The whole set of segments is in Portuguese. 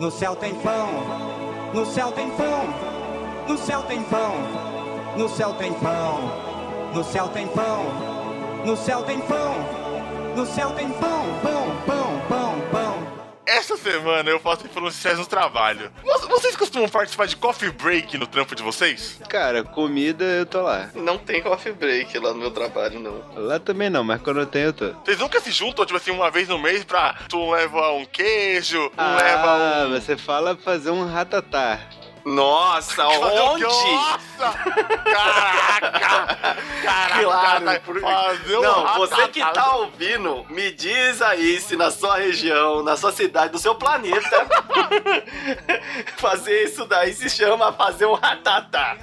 No céu tem pão, no céu tem pão, no céu tem pão, no céu tem pão, no céu tem pão, no céu tem pão, no céu tem pão, pão, pão, pão, pão. Essa semana eu faço influenciais no trabalho. Vo- Vocês costumam participar de coffee break no trampo de vocês? Cara, comida eu tô lá. Não tem coffee break lá no meu trabalho, não. Lá também não, mas quando eu tenho, eu tô. Vocês nunca se juntam, tipo assim, uma vez no mês pra tu leva um queijo, um Ah, leva um. você fala fazer um ratatá. Nossa, onde? Nossa! Caraca! Caraca! Claro, cara, por- fazer um Não, você que tá ouvindo, me diz aí se na sua região, na sua cidade, no seu planeta, fazer isso daí se chama fazer um ratatá.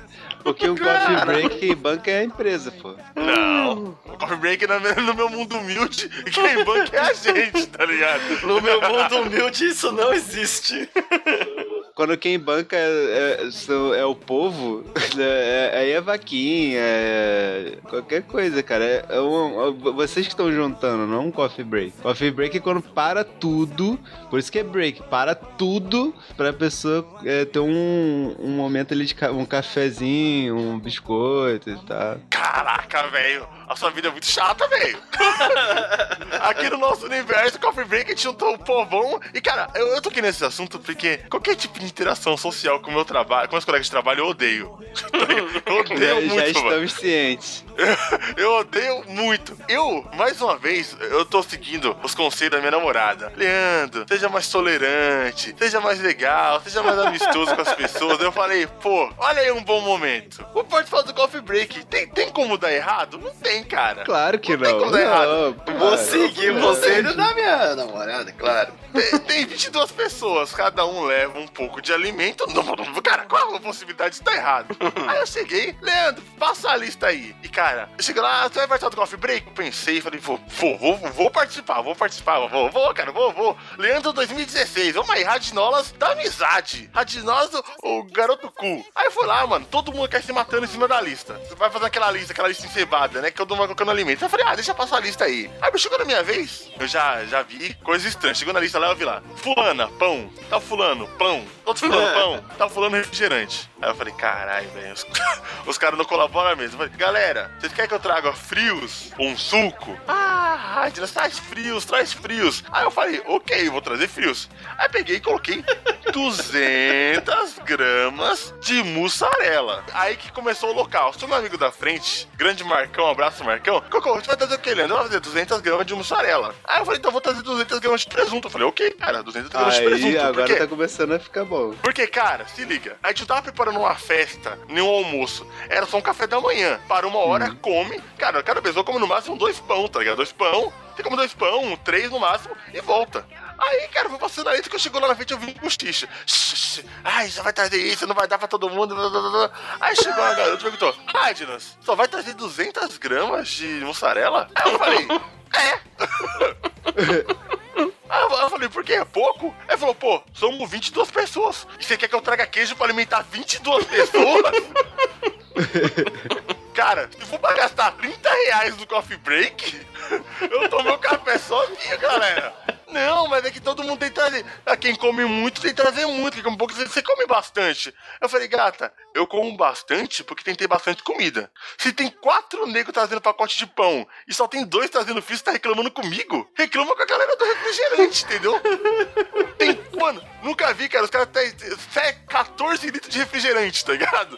Porque um coffee break banca é a empresa, pô. Não, o coffee break no meu, no meu mundo humilde, quem banca é a gente, tá ligado? No meu mundo humilde isso não existe. Quando quem banca é, é- é o povo, é- aí é vaquinha, é qualquer coisa, cara. É, é um- é- vocês que estão juntando, não um coffee break. Coffee break é quando para tudo, por isso que é break, para tudo pra pessoa é, ter um, um momento ali de ca- um cafezinho, um biscoito e tal. Caraca, velho, a sua vida é muito chata, velho. Aqui no nosso universo, Coffee Break, juntou o povão. E, cara, eu, eu tô aqui nesse assunto porque qualquer tipo de interação social com o meu trabalho, com meus colegas de trabalho, eu odeio. Eu odeio Já, muito, já mano. estamos cientes. Eu odeio muito. Eu, mais uma vez, eu tô seguindo os conselhos da minha namorada. Leandro, seja mais tolerante, seja mais legal, seja mais amistoso com as pessoas. Eu falei, pô, olha aí um bom momento. O participar do Coffee Break, tem, tem como dar errado? Não tem, cara. Claro que Não tem não. como dar errado. Não, Vou seguir não, você não, da minha namorada, claro. Tem, tem 22 pessoas, cada um leva um pouco de alimento. Cara, qual a possibilidade de estar errado? Aí eu cheguei, Leandro, passa a lista aí. E, cara, eu cheguei lá, você vai participar do Coffee Break? Eu pensei, falei, vou, vou, vou, vou participar, vou participar, vou, vou, cara, vou, vou. Leandro 2016, vamos aí, Radinolas da amizade. Radinolas, o, garoto cool. Aí eu fui lá, mano, todo mundo quer se matando em cima da lista. Você vai fazer aquela lista, aquela lista encebada, né? Que todo mundo vai colocando alimento. Eu falei, ah, deixa passar a lista aí. Aí chegou na minha vez, eu já, já vi coisas estranhas. Chegou na lista lá, eu vi lá, fulana, pão, tá fulano, pão, outro fulano, pão, tá fulano refrigerante. Aí eu falei, caralho, velho, os, os caras não colaboram mesmo. Eu falei, galera, vocês querem que eu traga frios um suco? Ah, traz frios, traz frios. Aí eu falei, ok, vou trazer frios. Aí peguei e coloquei 200 gramas de mussarela. Aí que começou o local. Seu meu amigo da frente, grande Marcão, abraço Marcão. Cocô, a gente vai trazer o que, Leandro? Eu vou fazer 200 gramas de mussarela. Aí eu falei, então eu vou trazer 200 gramas de presunto. Eu falei, ok, cara, 200 gramas de presunto. Agora tá começando a ficar bom. Porque, cara, se liga, a gente não tava preparando uma festa, nem um almoço. Era só um café da manhã. Para uma hora, come. Cara, cada pessoa come no máximo dois pão, tá ligado? Dois pão. Você come dois pão, três no máximo, e volta. Aí, cara, foi passando a lista que eu chegou lá na frente, eu vi um cochicha. Ai, já vai trazer isso, não vai dar pra todo mundo. Aí chegou uma garota e perguntou: Adnas, só vai trazer 200 gramas de mussarela? Aí eu falei: É. Aí eu- falei, por quê? É pouco? Aí falou, pô, somos 22 pessoas. E você quer que eu traga queijo pra alimentar 22 pessoas? Cara, se for pra gastar 30 reais no coffee break, eu tomo meu café sozinho, galera. Não, mas é que todo mundo tem que trazer. Ah, Quem come muito tem que trazer muito. Quem come pouco, você- come bastante. Eu falei, gata, eu como bastante porque tem que ter bastante comida. Se tem quatro negros trazendo pacote de pão e só tem dois trazendo frio, você tá reclamando comigo? Reclama com a galera do refrigerante, entendeu? Tem, mano, nunca vi, cara. Os caras têm têm 14 litros de refrigerante, tá ligado?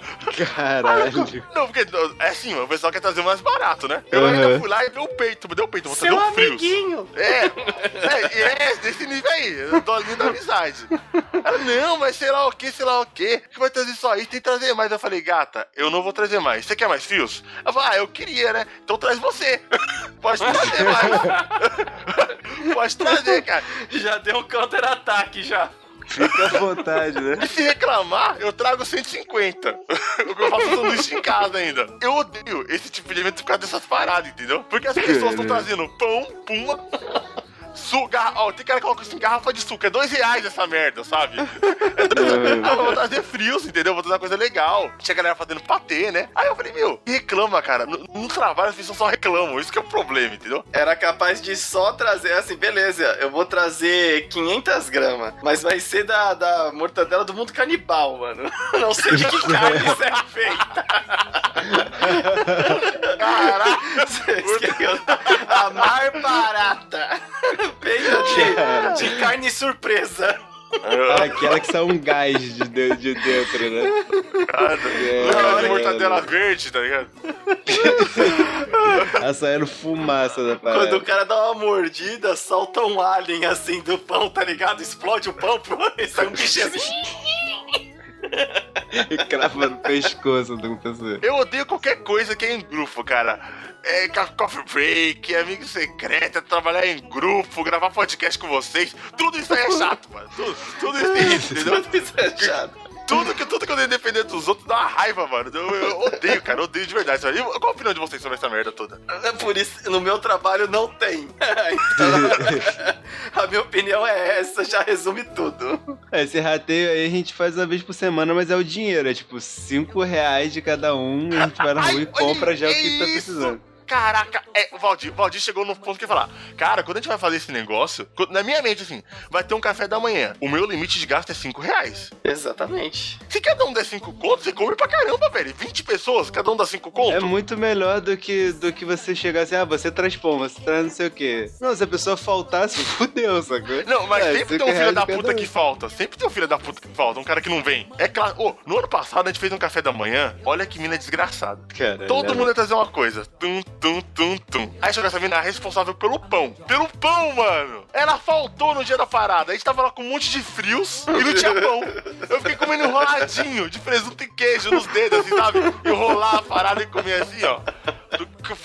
Caralho. Não, porque é assim, o pessoal quer trazer o mais barato, né? Eu Uhum. ainda fui lá e deu o peito, me deu o peito, vou trazer um frios. amiguinho. É, é, é, desse nível aí, dolinho da amizade. Ela, não, mas sei lá o que, sei lá o que, que vai trazer só isso, tem que trazer mais. Eu falei, gata, eu não vou trazer mais. Você quer mais fios? Ela falou, ah, eu queria, né? Então traz você. Pode trazer mais. Pode trazer, cara. Já deu um counter-ataque já. Fica à vontade, né? E se reclamar, eu trago 150. eu faço sanduíche em casa ainda. Eu odeio esse tipo de evento por causa dessas paradas, entendeu? Porque as pessoas estão trazendo pão, puma. Su, garra, ó, tem cara que coloca assim, garrafa de suco, é dois reais essa merda, sabe? É dois reais. Ah, vou trazer frios, entendeu? Vou trazer uma coisa legal. Tinha galera fazendo patê, né? Aí eu falei, meu, reclama, cara. No, no trabalho as pessoas só reclamam, isso que é o problema, entendeu? Era capaz de só trazer, assim, beleza, eu vou trazer 500 gramas, mas vai ser da, da mortadela do mundo canibal, mano. Não sei de que carne isso é feita. Queriam amar barata. Feita de, de carne surpresa. Aquela que sai um gás de, de, de dentro, né? Cara, É, cara de é, mortadela é. verde, tá ligado? Tá saindo fumaça da Quando o parada. cara dá uma mordida, solta um alien assim do pão, tá ligado? Explode o pão e sai um bichinho assim. Crava no pescoço uma pessoa. Eu odeio qualquer coisa que é em grupo, cara. É coffee break, amigo secreto, é trabalhar em grupo, gravar podcast com vocês. Tudo isso aí é chato, mano. Tudo, tudo isso é entendeu? Tudo isso é chato. Tudo que, tudo que eu dei depender dos outros dá uma raiva, mano. Eu, eu odeio, cara. Eu odeio de verdade. Sabe? E Qual a opinião de vocês sobre essa merda toda? É Por isso, no meu trabalho não tem. Então, a minha opinião é essa, já resume tudo. É, Esse rateio aí a gente faz uma vez por semana, mas é o dinheiro. É tipo 5 reais de cada um e a gente vai na rua e compra já o que tá precisando. Caraca, é, o Valdir, o Valdir chegou no ponto que ia falar, cara, quando a gente vai fazer esse negócio, quando- na minha mente, assim, vai ter um café da manhã. O meu limite de gasto é 5 reais. Exatamente. Se cada um der 5 contos, você come pra caramba, velho. 20 pessoas, cada um dá 5 É contos. muito melhor do que, do que você chegar assim, ah, você traz pão, você traz não sei o quê. Não, se a pessoa faltar, se fudeu, sacou? Não, mas É, sempre tem um filho da puta um. que falta. Sempre tem um filho da puta que falta, um cara que não vem. É claro. Ô, no ano passado a gente fez um café da manhã. Olha que mina desgraçada. Cara, Todo mundo ia trazer uma coisa. Tum, tum, tum, tum. Aí essa mina responsável pelo pão. Pelo pão, mano. Ela faltou no dia da parada. A gente tava lá com um monte de frios e não tinha pão. Eu fiquei comendo enroladinho de presunto e queijo nos dedos, assim, sabe? Enrolar a parada e comer assim, ó.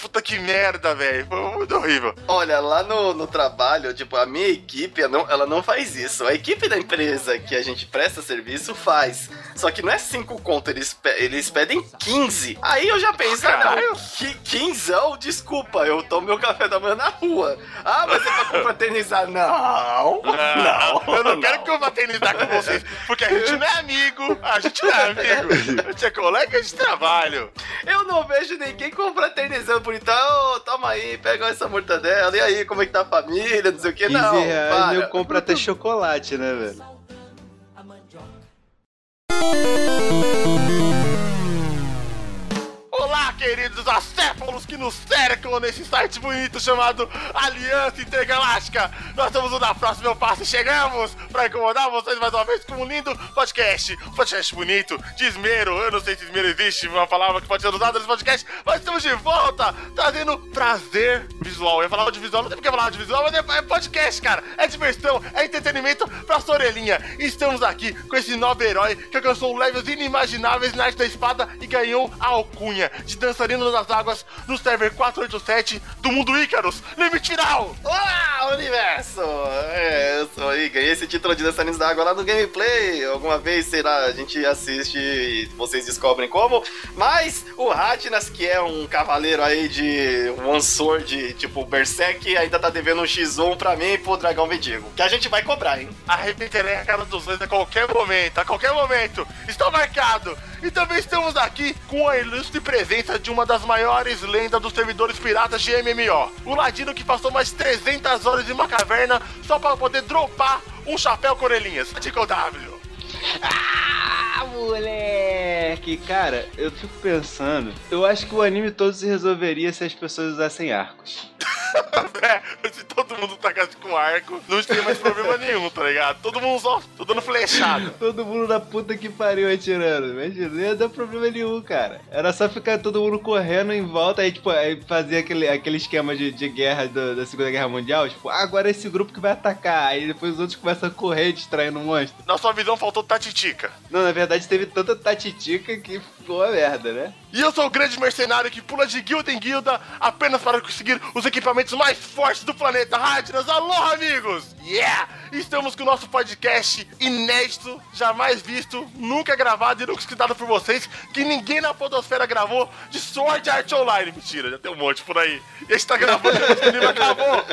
Puta que merda, velho. Foi muito horrível. Olha, lá no, no trabalho, tipo, a minha equipe, ela não, ela não faz isso. A equipe da empresa que a gente presta serviço faz. Só que não é 5 conto, eles, pe- eles pedem 15. Aí eu já penso, ah, não, que 15, desculpa, eu tomo meu café da manhã na rua. Ah, mas é pra confraternizar. Não, não. eu não, quero que eu fraternizar com vocês, porque a gente não é amigo, a gente não é amigo, a gente é colega de trabalho. Eu não vejo ninguém confraternizando por então, "Ô, toma aí, pega essa mortadela, e aí, como é que tá a família, não sei o que, 15 não. reais para. eu compro até chocolate, né, velho? Olá, queridos acéfalos que nos cercam nesse site bonito chamado Aliança Intergaláctica. Nós estamos no da próxima passo e chegamos para incomodar vocês mais uma vez com um lindo podcast. Um podcast bonito, de esmero. Eu não sei se esmero existe, uma palavra que pode ser usada nesse podcast, mas estamos de volta, trazendo prazer visual. Eu ia falar audiovisual, não tem porque falar audiovisual, mas é é podcast, cara. É diversão, é entretenimento pra sua orelhinha. E estamos aqui com esse novo herói que alcançou levels inimagináveis na arte da espada e ganhou a alcunha de dançarino das águas no server 487 do mundo Ícaros. Limite final! Olá, universo! É, eu sou esse título de dançarinos da água lá no gameplay. Alguma vez, sei lá, a gente assiste e vocês descobrem como. Mas o Ratnas, que é um cavaleiro aí de One Sword, tipo Berserk, ainda tá devendo um X1 pra mim e pro Dragão Mendigo. Que a gente vai cobrar, hein? Arrebentarei a cara dos dois a qualquer momento, a qualquer momento. Está marcado. E também estamos aqui com a ilustre presença de uma das maiores lendas dos servidores piratas de MMO. O Ladino que passou mais 300 horas em uma caverna só para poder dropar um chapéu com orelhinhas. Tico W. Ah, moleque! Cara, eu fico pensando. Eu acho que o anime todo se resolveria se as pessoas usassem arcos. É, se todo mundo tacasse com arco, não teria mais problema nenhum, tá ligado? Todo mundo só, tô dando flechada. Todo mundo da puta que pariu atirando. Imagina, não ia dar problema nenhum, cara. Era só ficar todo mundo correndo em volta, aí, tipo, aí fazia aquele, aquele esquema de, de guerra do- da Segunda Guerra Mundial. Tipo, ah, agora é esse grupo que vai atacar. Aí depois os outros começam a correr distraindo o monstro. Na sua visão faltou Tatitica. Não, na verdade teve tanta tatitica que ficou uma merda, né? E eu sou o grande mercenário que pula de guilda em guilda apenas para conseguir os equipamentos mais fortes do planeta. Radnas, alô, amigos! Yeah! Estamos com o nosso podcast inédito, jamais visto, nunca gravado e nunca escutado por vocês, que ninguém na podosfera gravou de Sword Art Online. Mentira, já tem um monte por aí. E a gente tá gravando o livro acabou.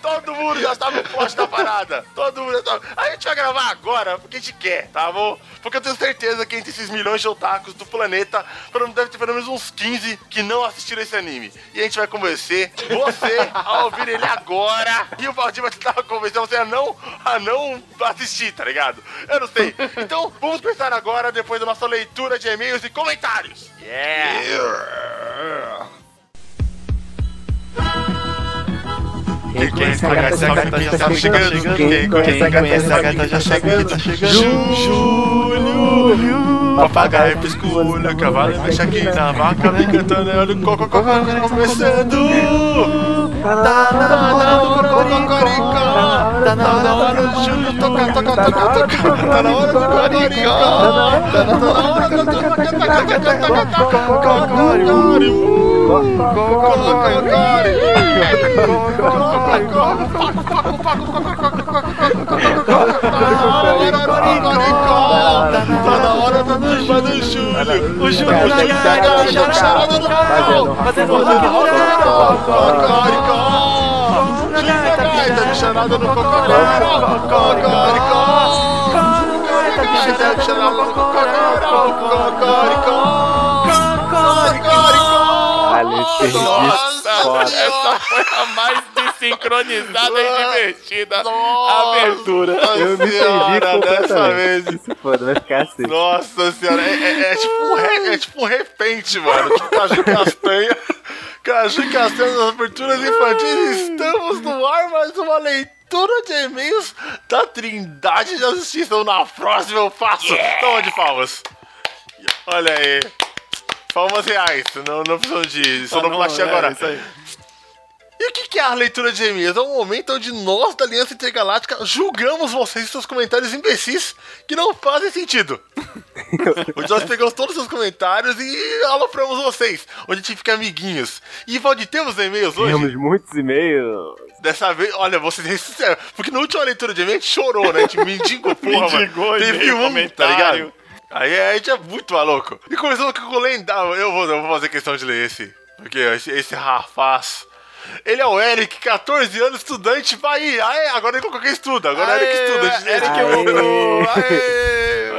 Todo mundo já está no poste da parada. Todo mundo já tá... A gente vai gravar agora, porque a gente quer, tá bom? Porque eu tenho certeza que entre esses milhões de otakus do planeta, deve ter pelo menos uns 15 que não assistiram esse anime. E a gente vai convencer você a ouvir ele agora. E o Valdir vai tentar convencer você a não, a não assistir, tá ligado? Eu não sei. Então, vamos começar agora, depois da nossa leitura de e-mails e comentários. Yeah! Quem conhece a gata, já tá chegando. Quem conhece a gata, já chegando. Tá. Júlio, papagaio pisculho, cavalo mexe aqui na vaca, vem cantando, olha o coco, começando. Tá na hora do cocoricó, tá na hora do Júlio tocar, tocar, tocar, tocar. Tá na hora do cocoricó, tá na hora do Tá na hora turma do Júlio. O Júlio tá chegando, charada no pau. Fazendo rock no. Júlio gaita, de charada no Cocoricó. Cocoricó. Gaita, de charada no Cocoricó. Cocoricó. Caralho, entendi. Nossa, Essa foi a mais desincronizada e divertida Nossa. abertura. Eu me entendi dessa vez. Se foda, vai ficar assim. Nossa senhora, é, é- é tipo um re, é tipo um repente, mano. Tipo Caju Castanha. Caju Castanha nas aberturas infantis. Estamos no ar, mais uma leitura de e-mails da Trindade da Justiça. Então, Na próxima eu faço. Toma de palmas. Olha aí. Palmas reais, não, não precisam de sonoplastia é, agora. isso aí. E o que que é a leitura de e-mails? É um momento onde nós da Aliança Intergaláctica julgamos vocês e seus comentários imbecis que não fazem sentido. onde nós pegamos todos os seus comentários e alopramos vocês, onde a gente fica amiguinhos. E Valdir, temos e-mails hoje? Temos muitos e-mails. Dessa vez, olha, vocês ressuscitaram. Porque na última leitura de e-mail a gente chorou, né? A gente mendigou, porra, Mendigou mano. Teve um, tá comentário. ligado? Aí a gente é muito maluco. E começando com o lendário. Eu vou, eu vou fazer questão de ler esse. Porque esse, esse rapaz. Ele é o Eric, 14 anos, estudante Bahia. Aê, agora ele colocou quem estuda. Agora é Eric estuda. Eric Aê. Hugo. Aê.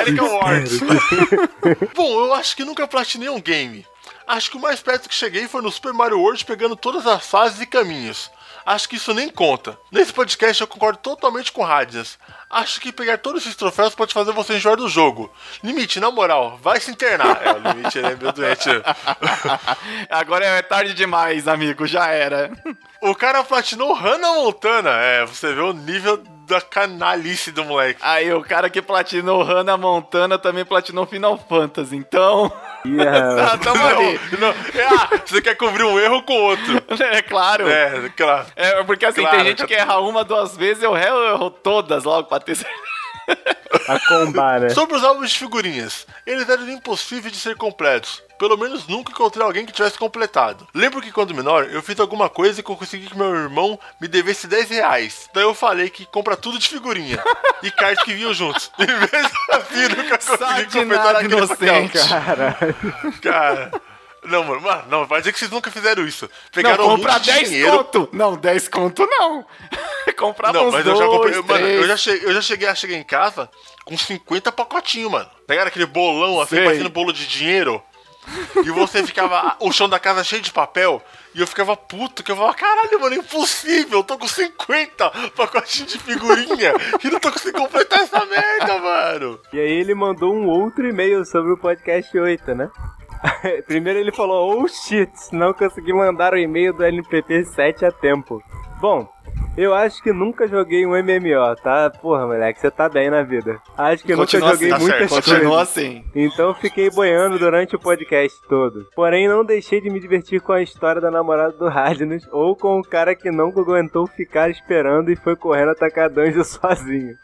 Eric Awards. Bom, eu acho que nunca platinei um game. Acho que o mais perto que cheguei foi no Super Mario World pegando todas as fases e caminhos. Acho que isso nem conta. Nesse podcast eu concordo totalmente com Radias. Acho que pegar todos esses troféus pode fazer você enjoar do jogo. Limite, na moral, vai se internar. É, o limite ele é meio doente. Agora é tarde demais, amigo, já era. O cara platinou Hannah Montana. É, você vê o nível da canalice do moleque. Aí o cara que platinou Hannah Montana também platinou Final Fantasy, então. Rapaz. Ah, tamo ali. Não, é, ah, você quer cobrir um erro com outro. É claro. É. É, claro. porque assim, Claro. tem gente que erra uma, duas vezes, eu erro, eu erro todas logo pra ter certeza. A combar, né? Sobre os álbuns de figurinhas, eles eram impossíveis de ser completos. Pelo menos nunca encontrei alguém que tivesse completado. Lembro que quando menor, eu fiz alguma coisa que eu consegui que meu irmão me devesse 10 reais. Daí eu falei que compra tudo de figurinha. e cards que vinham juntos. E mesmo assim, nunca consegui completar aquele inocente. pacote. Caralho. Cara... Não, mano, mano, não, vai dizer que vocês nunca fizeram isso. Pegaram não, um comprar monte de 10 dinheiro, conto. Não, 10 conto não. Comprava Não, uns mas dois, eu já comprei. Mano, três. eu já, cheguei, eu já cheguei a chegar em casa com 50 pacotinhos, mano. Pegaram aquele bolão assim, Sei. parecendo bolo de dinheiro. E você ficava. O chão da casa cheio de papel. E eu ficava puto, que eu falava, caralho, mano, impossível. Eu tô com 50 pacotinhos de figurinha. e não tô conseguindo completar essa merda, mano. E aí ele mandou um outro e-mail sobre o podcast 8, né? Primeiro ele falou, oh shit, não consegui mandar o e-mail do LPP 7 a tempo. Bom, eu acho que nunca joguei um MMO, tá? Porra, moleque, você tá bem na vida. Acho que Continua nunca joguei assim, tá muitas certo, coisas. Continua assim. Então fiquei boiando durante o podcast todo. Porém, não deixei de me divertir com a história da namorada do Radnus ou com o cara que não aguentou ficar esperando e foi correndo atacar dungeon sozinho.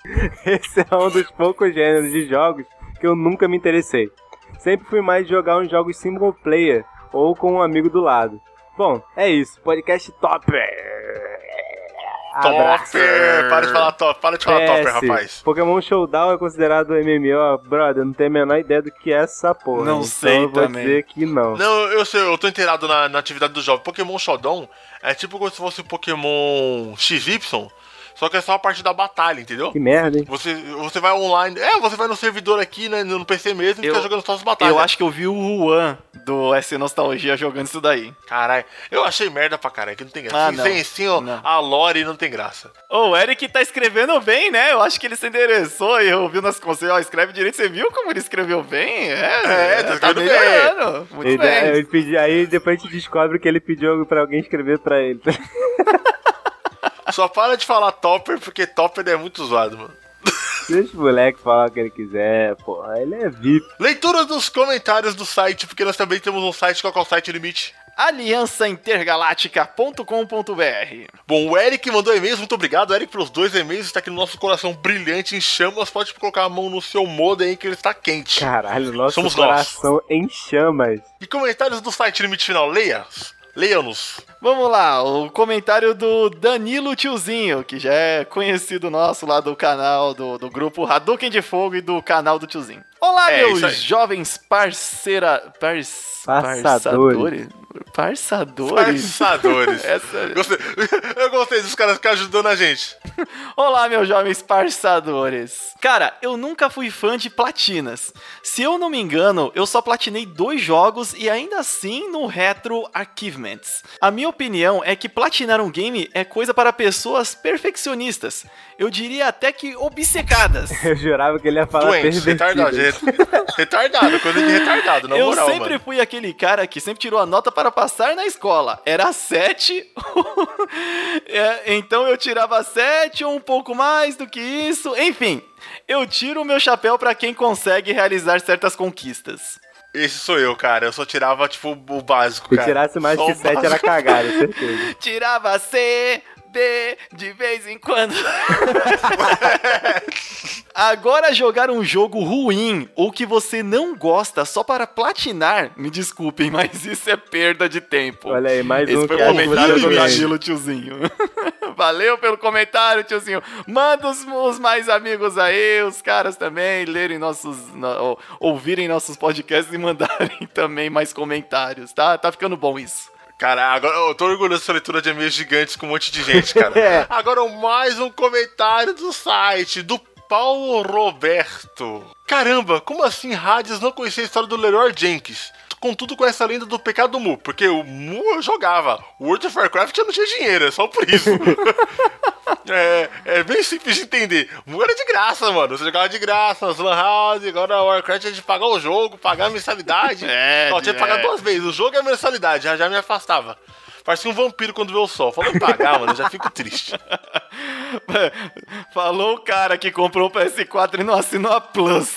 Esse é um dos poucos gêneros de jogos que eu nunca me interessei. Sempre fui mais de jogar uns jogos single player ou com um amigo do lado. Bom, é isso. Podcast top! Abraço. Topper! Para de falar top, para de falar topper, PS, rapaz. Pokémon Showdown é considerado MMO, brother, não tenho a menor ideia do que é essa porra. Não então sei eu vou também. dizer que não. Não, eu sei, eu tô inteirado na, na atividade do jogo. Pokémon Showdown é tipo como se fosse o Pokémon XY, só que é só a parte da batalha, entendeu? Que merda, hein? Você, você vai online. É, você vai no servidor aqui, né, no PC mesmo, e Eu- fica jogando só as batalhas. Eu acho que eu vi o Juan do S Nostalgia jogando isso daí. Caralho, eu achei merda pra caralho, que não tem graça. Ah, não. sem, sem, ó, Não. a lore não tem graça. Ô, o Eric tá escrevendo bem, né? Eu acho que ele se endereçou e eu vi nas conselhos, ó, escreve direito. Você viu como ele escreveu bem? É, É, tá escrevendo bem. melhorando. Muito Ele, bem. ele pedi- aí depois a gente descobre que ele pediu pra alguém escrever pra ele. Só para de falar topper, porque topper é muito zoado, mano. Deixa o moleque falar o que ele quiser, porra. Ele é VIP. Leitura dos comentários do site, porque nós também temos um site, qual é o site limite? aliançaintergaláctica.com.br Bom, o Eric mandou e-mails, muito obrigado, Eric, pelos dois e-mails. Está aqui no nosso coração brilhante em chamas. Pode colocar a mão no seu modem aí que ele está quente. Caralho, nosso Somos nós. coração em chamas. E comentários do site limite final, leia. Leia-nos. Vamos lá, o comentário do Danilo Tiozinho, que já é conhecido nosso lá do canal, do, do grupo Hadouken de Fogo e do canal do Tiozinho. Olá, É, meus jovens parceira... Parce, Passadores. Parçadores? Passadores. Essa... Gostei. Eu gostei dos caras que ajudando a gente. Olá, meus jovens parçadores. Cara, eu nunca fui fã de platinas. Se eu não me engano, eu só platinei dois jogos e ainda assim no Retro Achievements. A minha opinião é que platinar um game é coisa para pessoas perfeccionistas. Eu diria até que obcecadas. Eu jurava que ele ia falar Doente, retardado. Retardado, coisa de retardado, na eu moral, sempre mano. fui aquele cara que sempre tirou a nota para passar na escola. Era 7. É, então eu tirava 7 ou um pouco mais do que isso. Enfim, eu tiro o meu chapéu para quem consegue realizar certas conquistas. Esse sou eu, cara. Eu só tirava, tipo, o básico, Se cara. tirasse mais Só que o 7 era cagada, certeza. Tirava C, De vez em quando. Agora jogar um jogo ruim ou que você não gosta só para platinar, me desculpem, mas isso é perda de tempo. Olha aí, mais Esse um foi o acha comentário do. Danilo, tiozinho. Valeu pelo comentário, tiozinho. Manda os, os mais amigos aí, os caras também, lerem nossos. no- ou- ouvirem nossos podcasts e mandarem também mais comentários, tá? Tá ficando bom isso. Cara, agora eu tô orgulhoso dessa leitura de e-mails gigantes com um monte de gente, cara. É. Agora mais um comentário do site, do Paulo Roberto. Caramba, como assim Hades não conhecia a história do Leroy Jenkins? Contudo, com essa lenda do pecado Mu, porque o Mu eu jogava. O World of Warcraft eu não tinha dinheiro, é só por isso. é, é bem simples de entender. Mu era de graça, mano. Você jogava de graça nas Lan House, agora o Warcraft é de pagar o jogo, pagar a mensalidade. É, tinha que pagar é. duas vezes, o jogo e a mensalidade, já, já me afastava. Parecia um vampiro quando vê o sol. Em pagar, mano, eu já fico triste. Falou o cara que comprou o PS4 e não assinou a Plus.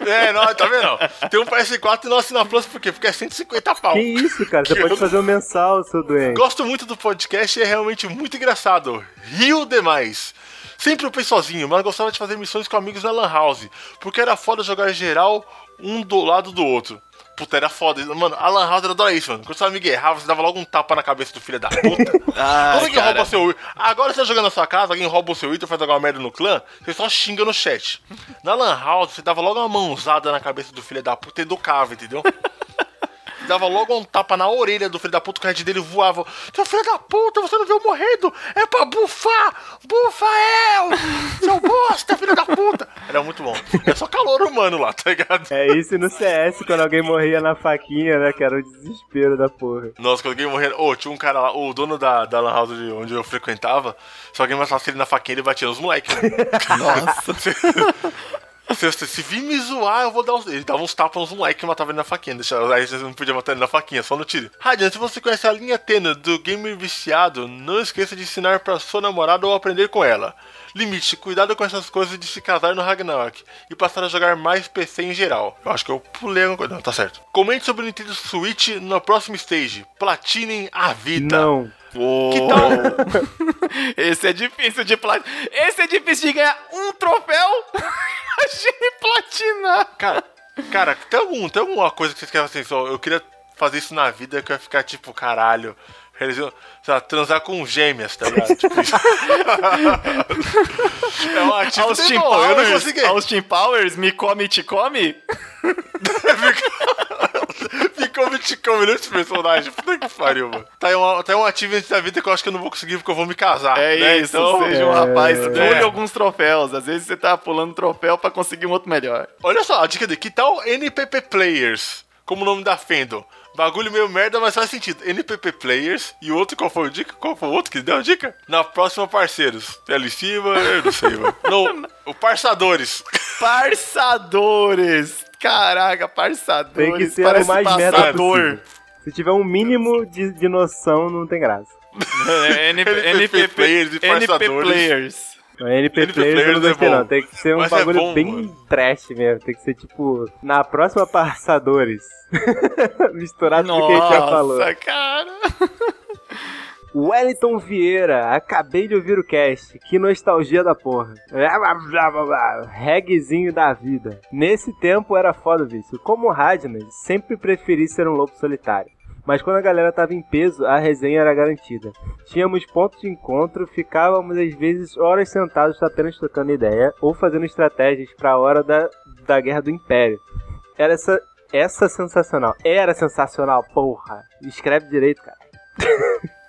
É, não, tá vendo? Tem um PS4 e não assina Plus por quê? Porque é 150 pau. Que isso, cara? Você pode fazer um mensal, seu doente. Gosto muito do podcast e é realmente muito engraçado. Rio demais. Sempre eu sozinho, mas gostava de fazer missões com amigos na Lan House. Porque era foda jogar geral um do lado do outro. Puta, era foda. Mano, a Lan House era da isso, mano. Quando seu amigo errava, você dava logo um tapa na cabeça do filho da puta. Ah, Quando alguém cara. rouba seu. Agora você tá jogando na sua casa, alguém rouba o seu item, faz alguma merda no clã, você só xinga no chat. Na Lan House, você dava logo uma mãozada na cabeça do filho da puta e educava, entendeu? Dava logo um tapa na orelha do filho da puta, o head dele voava. Seu filho da puta, você não viu morrendo? É pra bufar! Bufa eu! Seu bosta, filho da puta! Era muito bom. É só calor humano lá, tá ligado? É isso no CS, quando alguém morria na faquinha, né? Que era o desespero da porra. Nossa, quando alguém morria. Ô, tinha um cara lá, o dono da, da Lan House de onde eu frequentava. Se alguém matasse ele na faquinha, ele batia nos moleques. Né? Nossa. Se, se, vir me zoar, eu vou dar uns. Ele dava uns tapas nos moleques que matavam ele na faquinha. Deixa, aí você não podia matar ele na faquinha, só no tiro. Radiante, se você conhece a linha tênue do gamer viciado, não esqueça de ensinar pra sua namorada ou aprender com ela. Limite, cuidado com essas coisas de se casar no Ragnarok e passar a jogar mais PC em geral. Eu acho que eu pulei alguma coisa. Não, tá certo. Comente sobre o Nintendo Switch na próxima stage. Platinem a vida. Não. Ô, Que tal? Esse é difícil de platinar. Esse é difícil de ganhar um troféu. Imagine platinar. Cara, cara, tem, algum, tem alguma coisa que vocês querem assim, só, eu queria fazer isso na vida que eu ia ficar tipo, caralho, Realizou, sei lá, transar com gêmeas, tá ligado? Tipo isso. é um ativo Austin bom, eu não Powers, consegui. Austin Powers, me come, te come? Ficou me ticando nesse personagem. Puta que pariu, mano. Tá aí, um, tá aí um achievement da vida que eu acho que eu não vou conseguir porque eu vou me casar. É né? isso, Então, seja um rapaz, É. pule alguns troféus. Às vezes você tá pulando troféu pra conseguir um outro melhor. Olha só, a dica dele. Que tal NPP Players? Como o nome da Fandom. Bagulho meio merda, mas faz sentido. NPP Players. E o outro, qual foi o dica? Qual foi o outro que deu a dica? Na próxima, parceiros. Tem ali em cima, eu não sei, mano. Não, o Parçadores. Parçadores! Caraca, parçadores. Tem que ser parece o mais passador. possível. Se tiver um mínimo de, de noção, não tem graça. É, NP, NPP players e NP parçadores. Players. O NP NP Players eu não Players é gostei bom. não. Tem que ser um Mas é bagulho bom, bem mano. trash mesmo. Tem que ser tipo, na próxima Passadores. Misturado com o que a gente já falou. Nossa, cara. Wellington Vieira, acabei de ouvir o cast. Que nostalgia da porra. Regzinho da vida. Nesse tempo era foda, vício. Como Radnas, sempre preferi ser um lobo solitário. Mas quando a galera tava em peso, a resenha era garantida. Tínhamos pontos de encontro, ficávamos às vezes horas sentados apenas trocando ideia ou fazendo estratégias pra hora da, da Guerra do Império. Era essa, essa sensacional. Era sensacional, porra. Escreve direito, cara.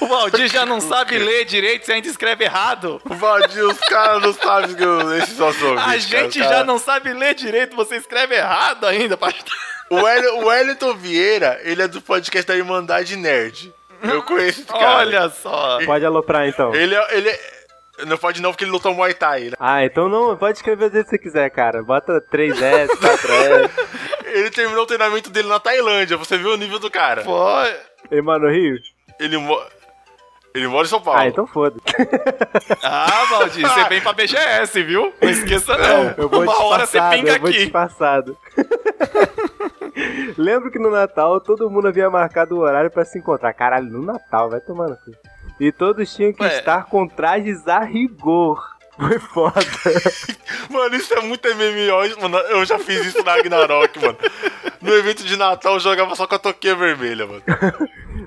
O Valdir já não sabe ler direito, você ainda escreve errado. O Valdir, os caras não sabem que eu, esses são A cara. gente Os já não sabe ler direito, você escreve errado ainda. pastor. O Wel- o Wellington Vieira, ele é do podcast da Irmandade Nerd. Eu conheço esse cara. Olha só. Pode aloprar então. Ele é. Ele é- Não pode não, porque ele lutou Muay Thai. né? Ah, então não, pode escrever que você quiser, cara. Bota 3S, 4S. Ele terminou o treinamento dele na Tailândia. Você viu o nível do cara. Pô, Ele mora no Rio? Ele, mo... ele mora em São Paulo. Ah, então foda. Ah, Valdir, você vem pra BGS, viu? Não esqueça não. Eu vou Uma hora você pinga eu vou aqui. disfarçado. Lembro que no Natal todo mundo havia marcado o horário pra se encontrar. Caralho, no Natal, vai cu. E todos tinham que Ué. estar com trajes a rigor. Foi foda. Mano, isso é muito MMO. Mano, eu já fiz isso na Ragnarok, mano. No evento de Natal eu jogava só com a toquinha vermelha, mano.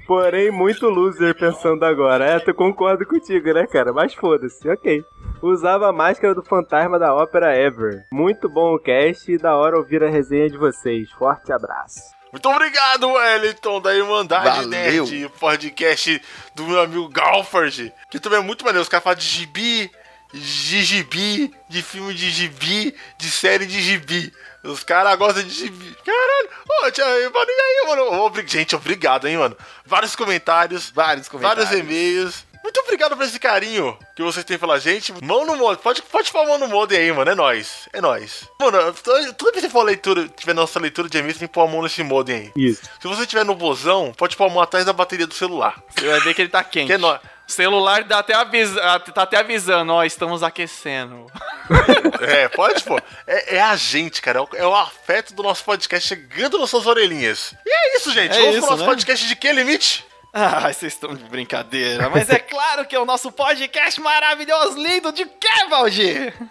Porém, muito loser pensando agora. É, eu concordo contigo, né, cara? Mas foda-se, ok. Usava a máscara do fantasma da ópera Ever. Muito bom o cast e da hora ouvir a resenha de vocês. Forte abraço. Muito obrigado, Wellington, da Irmandade Valeu. Nerd, podcast do meu amigo Galford, que também é muito maneiro. Os caras falam de gibi, de gibi, de filme de gibi, de série de gibi. Os caras gostam de gibi. Caralho, ô, tia, mano, e aí, mano? Obri- Gente, obrigado, hein, mano. Vários comentários, Vários comentários. vários e-mails. Muito obrigado por esse carinho que vocês têm pela gente. Mão no modem. Pode, pode pôr a mão no modem aí, mano. É nóis. É nóis. Mano, toda vez que for leitura, tiver nossa leitura de e-mails, tem que pôr a mão nesse modem aí. Isso. Se você estiver no bozão, pode pôr a mão atrás da bateria do celular. Você vai ver que ele tá quente. Que é nóis. Celular dá até avisa, tá até avisando, ó, estamos aquecendo. É, pode pôr. É, é a gente, cara. É o, é o afeto do nosso podcast chegando nas suas orelhinhas. E é isso, gente. É Vamos isso, pro nosso né? podcast de que limite? Ah, vocês estão de brincadeira. Mas é claro que é o nosso podcast maravilhoso, lindo de Valdir?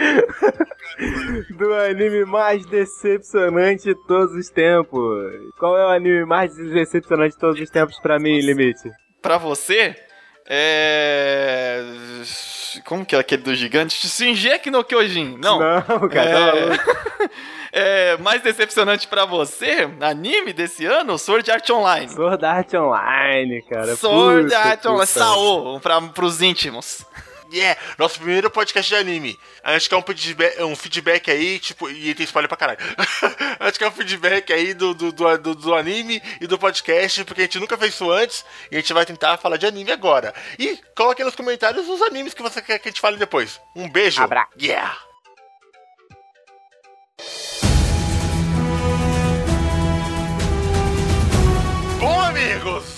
Do anime mais decepcionante de todos os tempos. Qual é o anime mais decepcionante de todos os tempos pra mim, Limite? Pra você, é... Como que é aquele do gigante? Shingeki no Kyojin. Não. Não, cara. É... é, mais decepcionante pra você, anime desse ano, Sword Art Online. Sword Art Online, cara. Sword Puta Art Online. Saô, pra, pros íntimos. Yeah, nosso primeiro podcast de anime. A gente quer um feedback, um feedback aí, tipo, e tem spoiler pra caralho. a gente quer um feedback aí do, do, do, do- anime e do podcast, porque a gente nunca fez isso antes e a gente vai tentar falar de anime agora. E coloque nos comentários os animes que você quer que a gente fale depois. Um beijo. Abra. Yeah!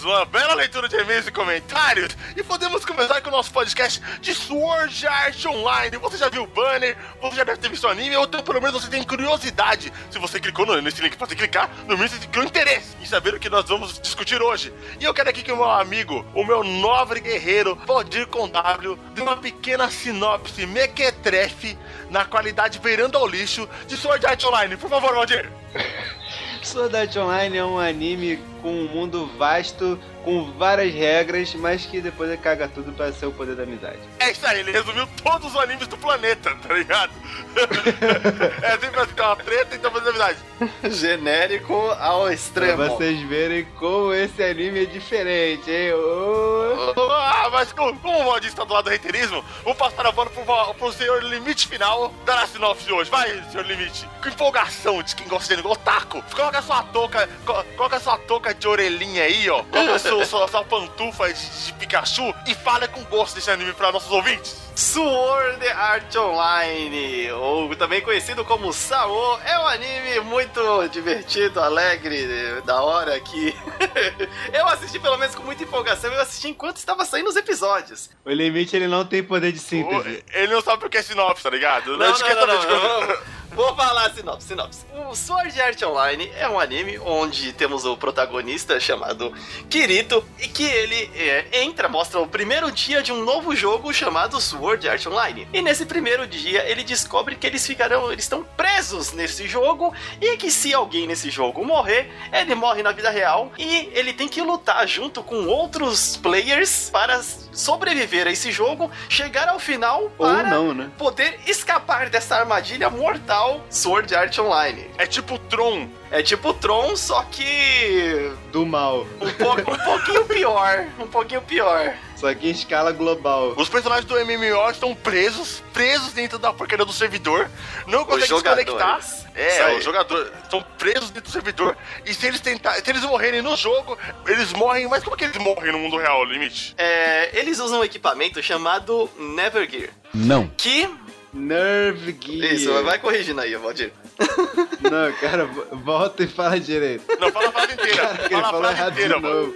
Uma bela leitura de e-mails e comentários. E podemos começar com o nosso podcast de Sword Art Online. Você já viu o banner, você já deve ter visto o anime, ou então, pelo menos você tem curiosidade. Se você clicou no- nesse link pra você clicar, no mínimo você criou interesse em saber o que nós vamos discutir hoje. E eu quero aqui que o meu amigo, o meu nobre guerreiro, Valdir com W, dê uma pequena sinopse mequetrefe na qualidade beirando ao lixo de Sword Art Online. Por favor, Valdir. Sword Art Online é um anime com um mundo vasto, com várias regras, mas que depois ele caga tudo pra ser o poder da amizade. É isso aí, ele resumiu todos os animes do planeta, tá ligado? é sempre ficar uma treta, então fazer amizade. Genérico ao Pra extremo. vocês verem como esse anime é diferente, hein? Ô. Ah, mas como, como o Valdir está do lado do reiterismo, vou passar a bola pro, pro senhor Limite final da sinopse hoje. Vai, senhor Limite. Com empolgação de quem gosta de anime, otaku. Coloca sua touca, co- coloca sua touca de orelhinha aí, ó. Coloca sua, sua, sua pantufa de, de Pikachu e fala com gosto desse anime para nossos ouvintes. Sword Art Online, ou também conhecido como Sao, é um anime muito divertido, alegre, da hora que eu assisti pelo menos com muita empolgação, eu assisti enquanto estava saindo os episódios. O limite ele não tem poder de O- síntese. ele não sabe o que é sinopse, tá ligado? Não, não, não, não, não, não. Vou falar a sinopse, sinopse. O Sword Art Online é um anime onde temos o protagonista chamado Kirito e que ele é, entra, mostra o primeiro dia de um novo jogo chamado Sword Art Online. E nesse primeiro dia ele descobre que eles ficarão, eles estão presos nesse jogo e que se alguém nesse jogo morrer, ele morre na vida real e ele tem que lutar junto com outros players para sobreviver a esse jogo, chegar ao final Ou para não, né? poder escapar dessa armadilha mortal Sword Art Online. É tipo Tron. É tipo Tron, só que Do mal. um, po- um pouquinho pior, um pouquinho pior. Só que em escala global. Os personagens do MMO estão presos, presos dentro da porcaria do servidor, não conseguem se conectar. É, aí. os jogadores estão presos dentro do servidor. E se eles tentar, se eles morrerem no jogo, eles morrem. Mas como que eles morrem no mundo real, limite? É, eles usam um equipamento chamado Nevergear, Não. que Nerve Gear. isso vai corrigindo aí, Valdir. Não, cara, vo- volta e fala direito. Não, fala a frase inteira. Cara, fala a falou frase errado de inteira, mano. novo.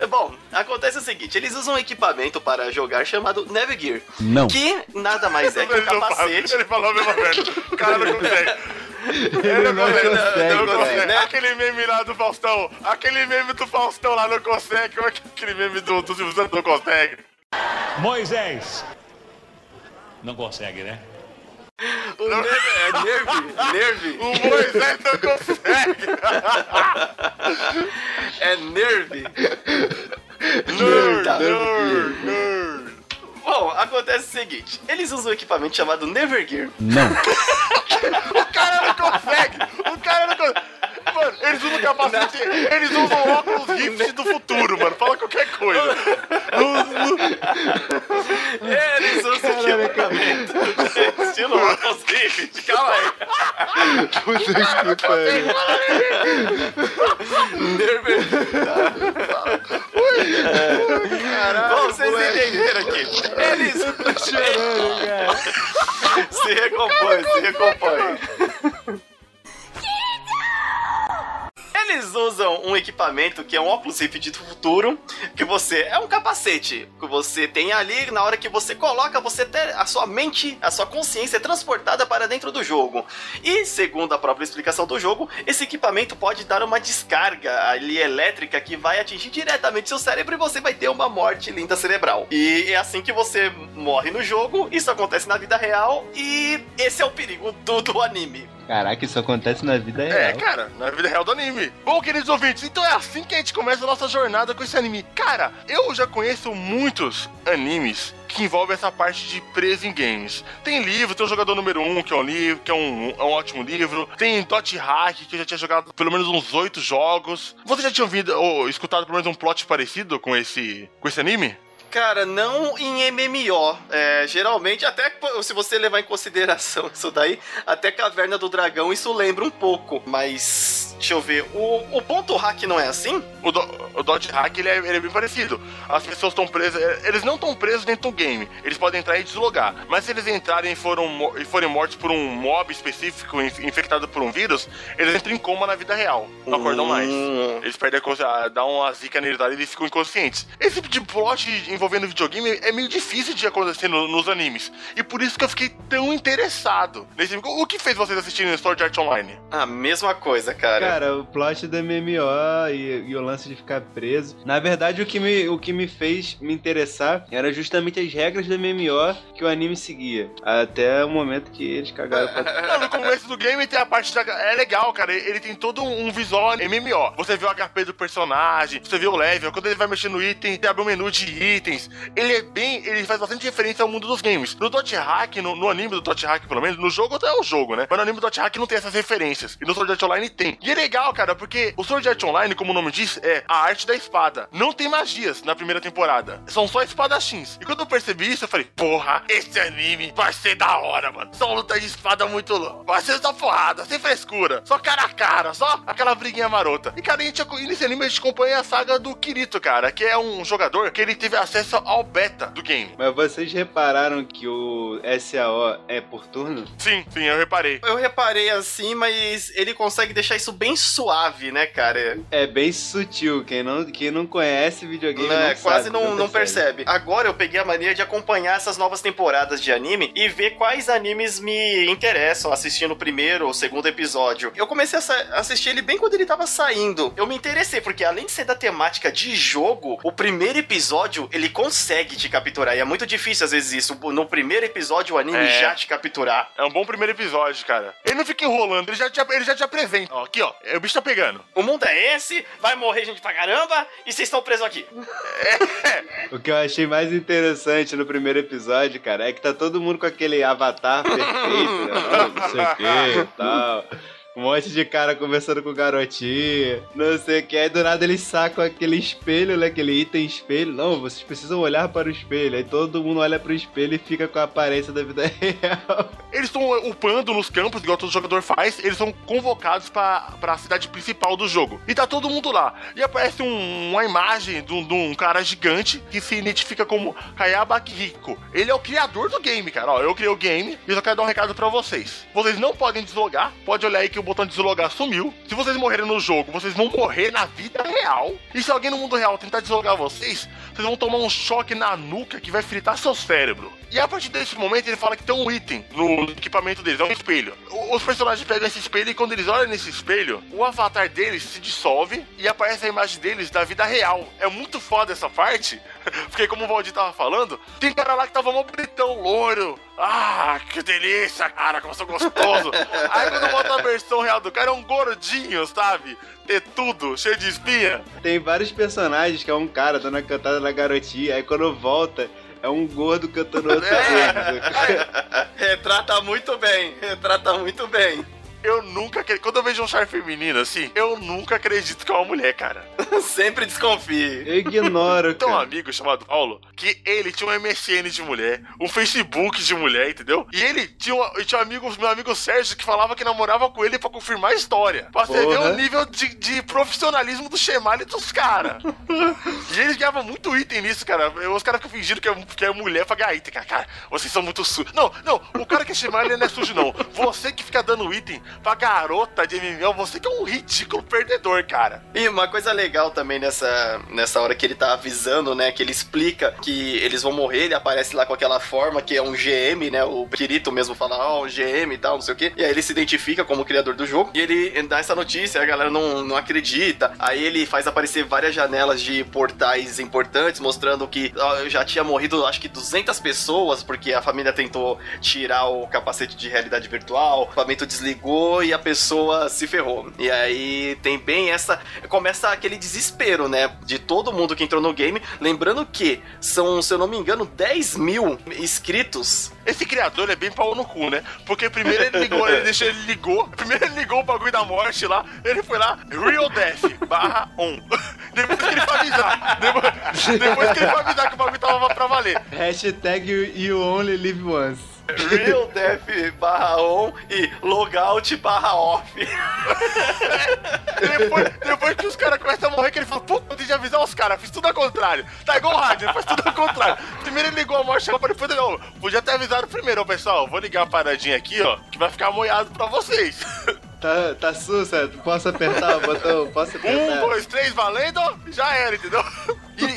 Bom, acontece o seguinte, eles usam um equipamento para jogar chamado Nevergear, Não. que nada mais é que um não capacete. Ele falou a mesma merda. O cara não consegue. Ele não consegue, Não consegue. velho. né? Aquele meme lá do Faustão. Aquele meme do Faustão lá não consegue. Como é que aquele meme do, do Silvio Santos não consegue? Moisés. Não consegue, né? O Nerve, é Nerve, Nerve, O Moisés não consegue. é Nerve. Nerd, nerd, nerd. Bom, acontece o seguinte: eles usam um equipamento chamado Nevergear. O cara não consegue. O cara não consegue. Mano, eles usam capacete, eles usam óculos Rift do futuro, mano. Fala qualquer coisa. Eles usam um equipamento estilo óculos Rift. Calma aí. Puta que pariu. Nevergear. Bom, vocês entenderam aqui. Eles. Chorando, cara. Se recompõe, se recompõe. Eles usam um equipamento que é um óculos Rift do futuro, que você é um capacete que você tem ali na hora que você coloca, você ter a sua mente, a sua consciência é transportada para dentro do jogo. E segundo a própria explicação do jogo, esse equipamento pode dar uma descarga ali elétrica que vai atingir diretamente seu cérebro e você vai ter uma morte linda cerebral. E é assim que você morre no jogo, isso acontece na vida real e esse é o perigo do, do anime. Caraca, isso acontece na vida É, real. cara, na vida real do anime. Bom, queridos ouvintes, então é assim que a gente começa a nossa jornada com esse anime. Cara, eu já conheço muitos animes que envolvem essa parte de preso em games. Tem livro, tem o Jogador Número 1, um, que é um livro, que é um, é um ótimo livro. Tem Dot Hack, que eu já tinha jogado pelo menos uns oito jogos. Você já tinha ouvido ou escutado pelo menos um plot parecido com esse, com esse anime? Cara, não em MMO. É, geralmente, até se você levar em consideração isso daí, até Caverna do Dragão, isso lembra um pouco. Mas, deixa eu ver, o, o ponto hack não é assim? O, do, o Dodge Hack ele é, ele é bem parecido. As pessoas estão presas. é, Eles não estão presos dentro do game. Eles podem entrar e deslogar. Mas se eles entrarem e, foram, e forem mortos por um mob específico, inf- infectado por um vírus, eles entram em coma na vida real. Não acordam mais. Hum. Eles perdem a consciência, dá uma zica neles e eles ficam inconscientes. Esse tipo de plot envolvendo envolvendo videogame é meio difícil de acontecer no- nos animes. E por isso que eu fiquei tão interessado nesse anime. O que fez vocês assistirem Sword Art Online? A mesma coisa, cara. Cara, o plot do MMO e, e o lance de ficar preso. Na verdade, o que, me, o que me fez me interessar era justamente as regras do MMO que o anime seguia. Até o momento que eles cagaram pra. Não, no começo do game tem a parte da. É legal, cara. Ele tem todo um visual MMO. Você vê o HP do personagem, você vê o level. Quando ele vai mexer no item, você abre um menu de Ele é bem. Ele faz bastante referência ao mundo dos games. No Dot Hack, no, no anime do Dot Hack, pelo menos, no jogo até é o jogo, né? Mas no anime do Dot Hack não tem essas referências. E no Sword Art Online tem. E é legal, cara, porque o Sword Art Online, como o nome diz, é a arte da espada. Não tem magias na primeira temporada. São só espadachins. E quando eu percebi isso, eu falei, porra, esse anime vai ser da hora, mano. Só luta de espada muito louco. Vai ser só porrada, sem frescura. Só cara a cara, só aquela briguinha marota. E, cara, a gente, nesse anime a gente acompanha a saga do Kirito, cara, que é um jogador que ele teve acesso ao beta do game. Mas vocês repararam que o SAO é por turno? Sim, sim, eu reparei. Eu reparei assim, mas ele consegue deixar isso bem suave, né, cara? É bem sutil. Quem não, quem não conhece videogame não, É, quase não, não percebe. Agora eu peguei a mania de acompanhar essas novas temporadas de anime e ver quais animes me interessam, assistindo o primeiro ou segundo episódio. Eu comecei a assistir ele bem quando ele tava saindo. Eu me interessei, porque além de ser da temática de jogo, o primeiro episódio ele consegue te capturar. E é muito difícil às vezes isso. No primeiro episódio o anime É. já te capturar. É um bom primeiro episódio, cara. Ele não fica enrolando, ele já te, ele já te apresenta. Ó, aqui, ó. O bicho tá pegando. O mundo é esse, vai morrer gente pra caramba e vocês estão presos aqui. O que eu achei mais interessante no primeiro episódio, cara, é que tá todo mundo com aquele avatar perfeito, né? Não sei o que e tal. Um monte de cara conversando com garotinha, não sei o que. Aí do nada eles sacam aquele espelho, né? Aquele item espelho. Não, vocês precisam olhar para o espelho. Aí todo mundo olha pro espelho e fica com a aparência da vida real. Eles estão upando nos campos, igual todo jogador faz. Eles são convocados pra, pra cidade principal do jogo. E tá todo mundo lá. E aparece um- uma imagem de um, de um cara gigante que se identifica como Kayaba Akihiko. Ele é o criador do game, cara. Ó, eu criei o game e eu só quero dar um recado pra vocês. Vocês não podem deslogar. Pode olhar aí que o botão de deslogar sumiu. Se vocês morrerem no jogo, vocês vão morrer na vida real. E se alguém no mundo real tentar deslogar vocês, vocês vão tomar um choque na nuca que vai fritar seu cérebro. E a partir desse momento ele fala que tem um item no equipamento deles, é um espelho. Os personagens pegam esse espelho e quando eles olham nesse espelho, o avatar deles se dissolve e aparece a imagem deles da vida real. É muito foda essa parte, porque como o Valdir tava falando, tem cara lá que tava mó bonitão, loiro. Ah, que delícia, cara, como eu sou gostoso. Aí quando bota a versão real do cara, é um gordinho, sabe? Ter tudo, cheio de espinha. Tem vários personagens que é um cara dando a cantada na garotinha. Aí quando volta, é um gordo cantando outro gordo. Retrata muito bem, retrata muito bem. Eu nunca acredito. Quando eu vejo um char feminino assim, eu nunca acredito que é uma mulher, cara. Sempre desconfie. Eu ignoro, Tem um amigo chamado Paulo que ele tinha um MSN de mulher, um Facebook de mulher, entendeu? E ele tinha, um, e tinha um amigo, meu amigo Sérgio, que falava que namorava com ele pra confirmar a história. Pra você ver o nível de, de profissionalismo do Chemale dos caras. e eles ganhavam muito item nisso, cara. Os caras ficam fingindo que é, que é mulher pra ganhar item, cara. Cara, vocês são muito sujos. Não, não, o cara que é Chemale não é sujo, não. Você que fica dando item pra garota de MMO, você que é um ridículo perdedor, cara. E uma coisa legal também nessa, nessa hora que ele tá avisando, né? Que ele explica que eles vão morrer, ele aparece lá com aquela forma que é um GM, né? O Kirito mesmo fala, ó, um GM e tal, não sei o quê. E aí ele se identifica como criador do jogo. E ele dá essa notícia, a galera não, não acredita. Aí ele faz aparecer várias janelas de portais importantes, mostrando que ó, já tinha morrido, acho que 200 pessoas, porque a família tentou tirar o capacete de realidade virtual, o equipamento desligou e a pessoa se ferrou. E aí tem bem essa. Começa aquele desespero, né? De todo mundo que entrou no game. Lembrando que são, se eu não me engano, 10 mil inscritos. Esse criador é bem pau no cu, né? Porque primeiro ele ligou, ele deixou, ele ligou. Primeiro ele ligou o bagulho da morte lá. Ele foi lá, Real Death, barra on. Depois que ele foi avisar. Depois, depois que ele foi avisar que o bagulho tava pra valer. Hashtag you only live once. Real Death barra on e logout barra off. Depois, depois que os caras começam a morrer, que ele fala, puta, eu tenho que avisar os caras, fiz tudo ao contrário. Tá igual o rádio, ele faz tudo ao contrário. Primeiro ele ligou a morte, chegou pra depois ele, ó, podia ter avisado primeiro, ó, pessoal, vou ligar uma paradinha aqui, ó, que vai ficar moiado pra vocês. Tá, tá sussa? Posso apertar o botão? Posso Um, apertar? dois, três, valendo, já era, entendeu?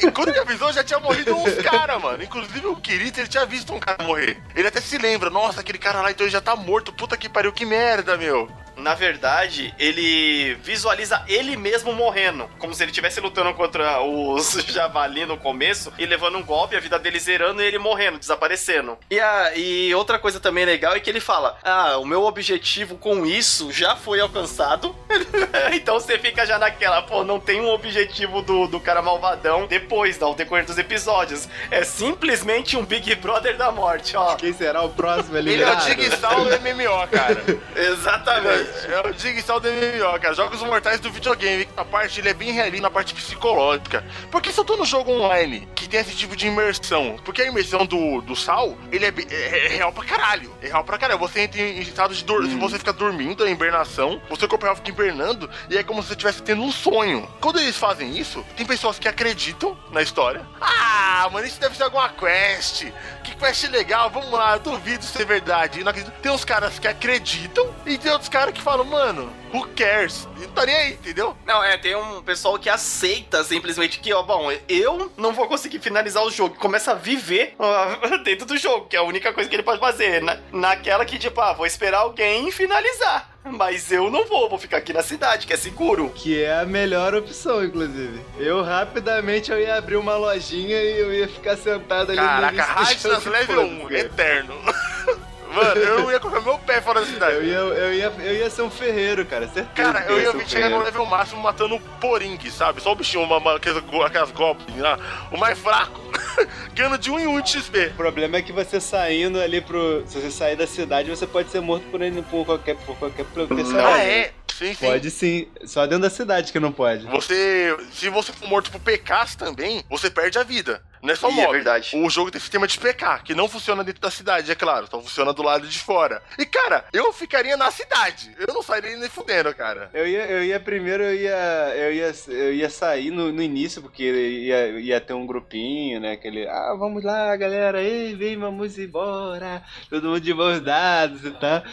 E quando ele avisou, já tinha morrido uns caras, mano. Inclusive o Kirito, ele tinha visto um cara morrer. Ele até se lembra, nossa, aquele cara lá, então ele já tá morto. Puta que pariu, que merda, meu. Na verdade, ele visualiza ele mesmo morrendo. Como se ele estivesse lutando contra os javali no começo e levando um golpe, a vida dele zerando e ele morrendo, desaparecendo. E, a, e outra coisa também legal é que ele fala: Ah, o meu objetivo com isso já foi alcançado. então você fica já naquela, pô, não tem um objetivo do, do cara malvadão depois, ao decorrer dos episódios. É simplesmente um Big Brother da morte, ó. Quem será o próximo Ele é o? Jigsaw do MMO, cara. Exatamente. É o do MMO, cara. Jogos mortais do videogame. A parte ele é bem realista na parte psicológica. Porque se eu tô no jogo online que tem esse tipo de imersão, porque a imersão do, do Sal, ele é, be- é- é real pra caralho. É real pra caralho. Você entra em estado de dor. Se você fica dormindo, é hibernação, o seu corpo real fica hibernando e é como se você estivesse tendo um sonho. Quando eles fazem isso, tem pessoas que acreditam na história. Ah, mano, isso deve ser alguma quest. Que quest legal, vamos lá, eu duvido ser verdade. Tem uns caras que acreditam e tem outros caras que falam, mano, who cares? Não tá nem aí, entendeu? Não, é, tem um pessoal que aceita simplesmente que, ó, bom, eu não vou conseguir finalizar o jogo. Começa a viver ó, dentro do jogo, que é a única coisa que ele pode fazer. Na, naquela que, tipo, ah, vou esperar alguém finalizar. Mas eu não vou, vou ficar aqui na cidade, que é seguro. Que é a melhor opção, inclusive. Eu rapidamente eu ia abrir uma lojinha e eu ia ficar sentado ali Caraca, no Radnas level 1, eterno. Mano, eu ia colocar meu pé fora da cidade. Eu ia, eu, ia, eu ia ser um ferreiro, cara, certeza. Cara, eu ia ser um chegar no level máximo matando o Poring, sabe? Só o bichinho, uma, uma, aquelas, aquelas goblins lá. O mais fraco. Ganhando de 1 em 1 de XP. O problema é que você saindo ali pro. Se você sair da cidade, você pode ser morto por, ele- por qualquer, por qualquer pessoa. Ah, é? Sim, sim. Pode sim. Só dentro da cidade que não pode. Você. Se você for morto por PKs também, você perde a vida. Não é só Ih, mob. é verdade. O jogo tem sistema de PK, que não funciona dentro da cidade, é claro. Só funciona do lado de fora. E, cara, eu ficaria na cidade. Eu não sairia nem fudendo, cara. Eu ia, eu ia primeiro, eu ia, eu ia, eu ia sair no, no início, porque ia, ia ter um grupinho, né? Aquele, ah, vamos lá, galera, ei, vem, vamos embora, todo mundo de mãos dadas e tal.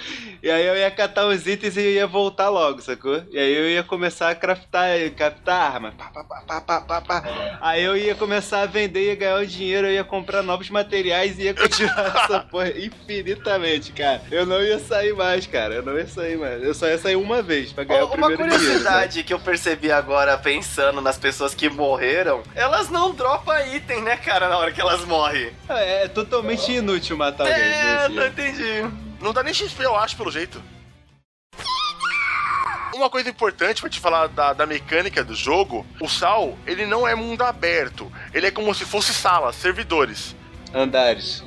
E aí eu ia catar os itens e eu ia voltar logo, sacou? E aí eu ia começar a craftar, craftar arma, pá, pá, pá, pá, pá, pá. Aí eu ia começar a vender, ia ganhar o dinheiro, eu ia comprar novos materiais e ia continuar essa porra infinitamente, cara. Eu não ia sair mais, cara, eu não ia sair mais. Eu só ia sair uma vez pra ganhar o Uma primeiro dinheiro. sabe? curiosidade que eu percebi agora pensando nas pessoas que morreram, elas não dropam item, né, cara, na hora que elas morrem. É, é totalmente inútil matar alguém É, não entendi. Não dá nem XP, eu acho, pelo jeito. Uma coisa importante pra te falar da, da mecânica do jogo, o Sal, ele não é mundo aberto. Ele é como se fosse salas, servidores. Andares.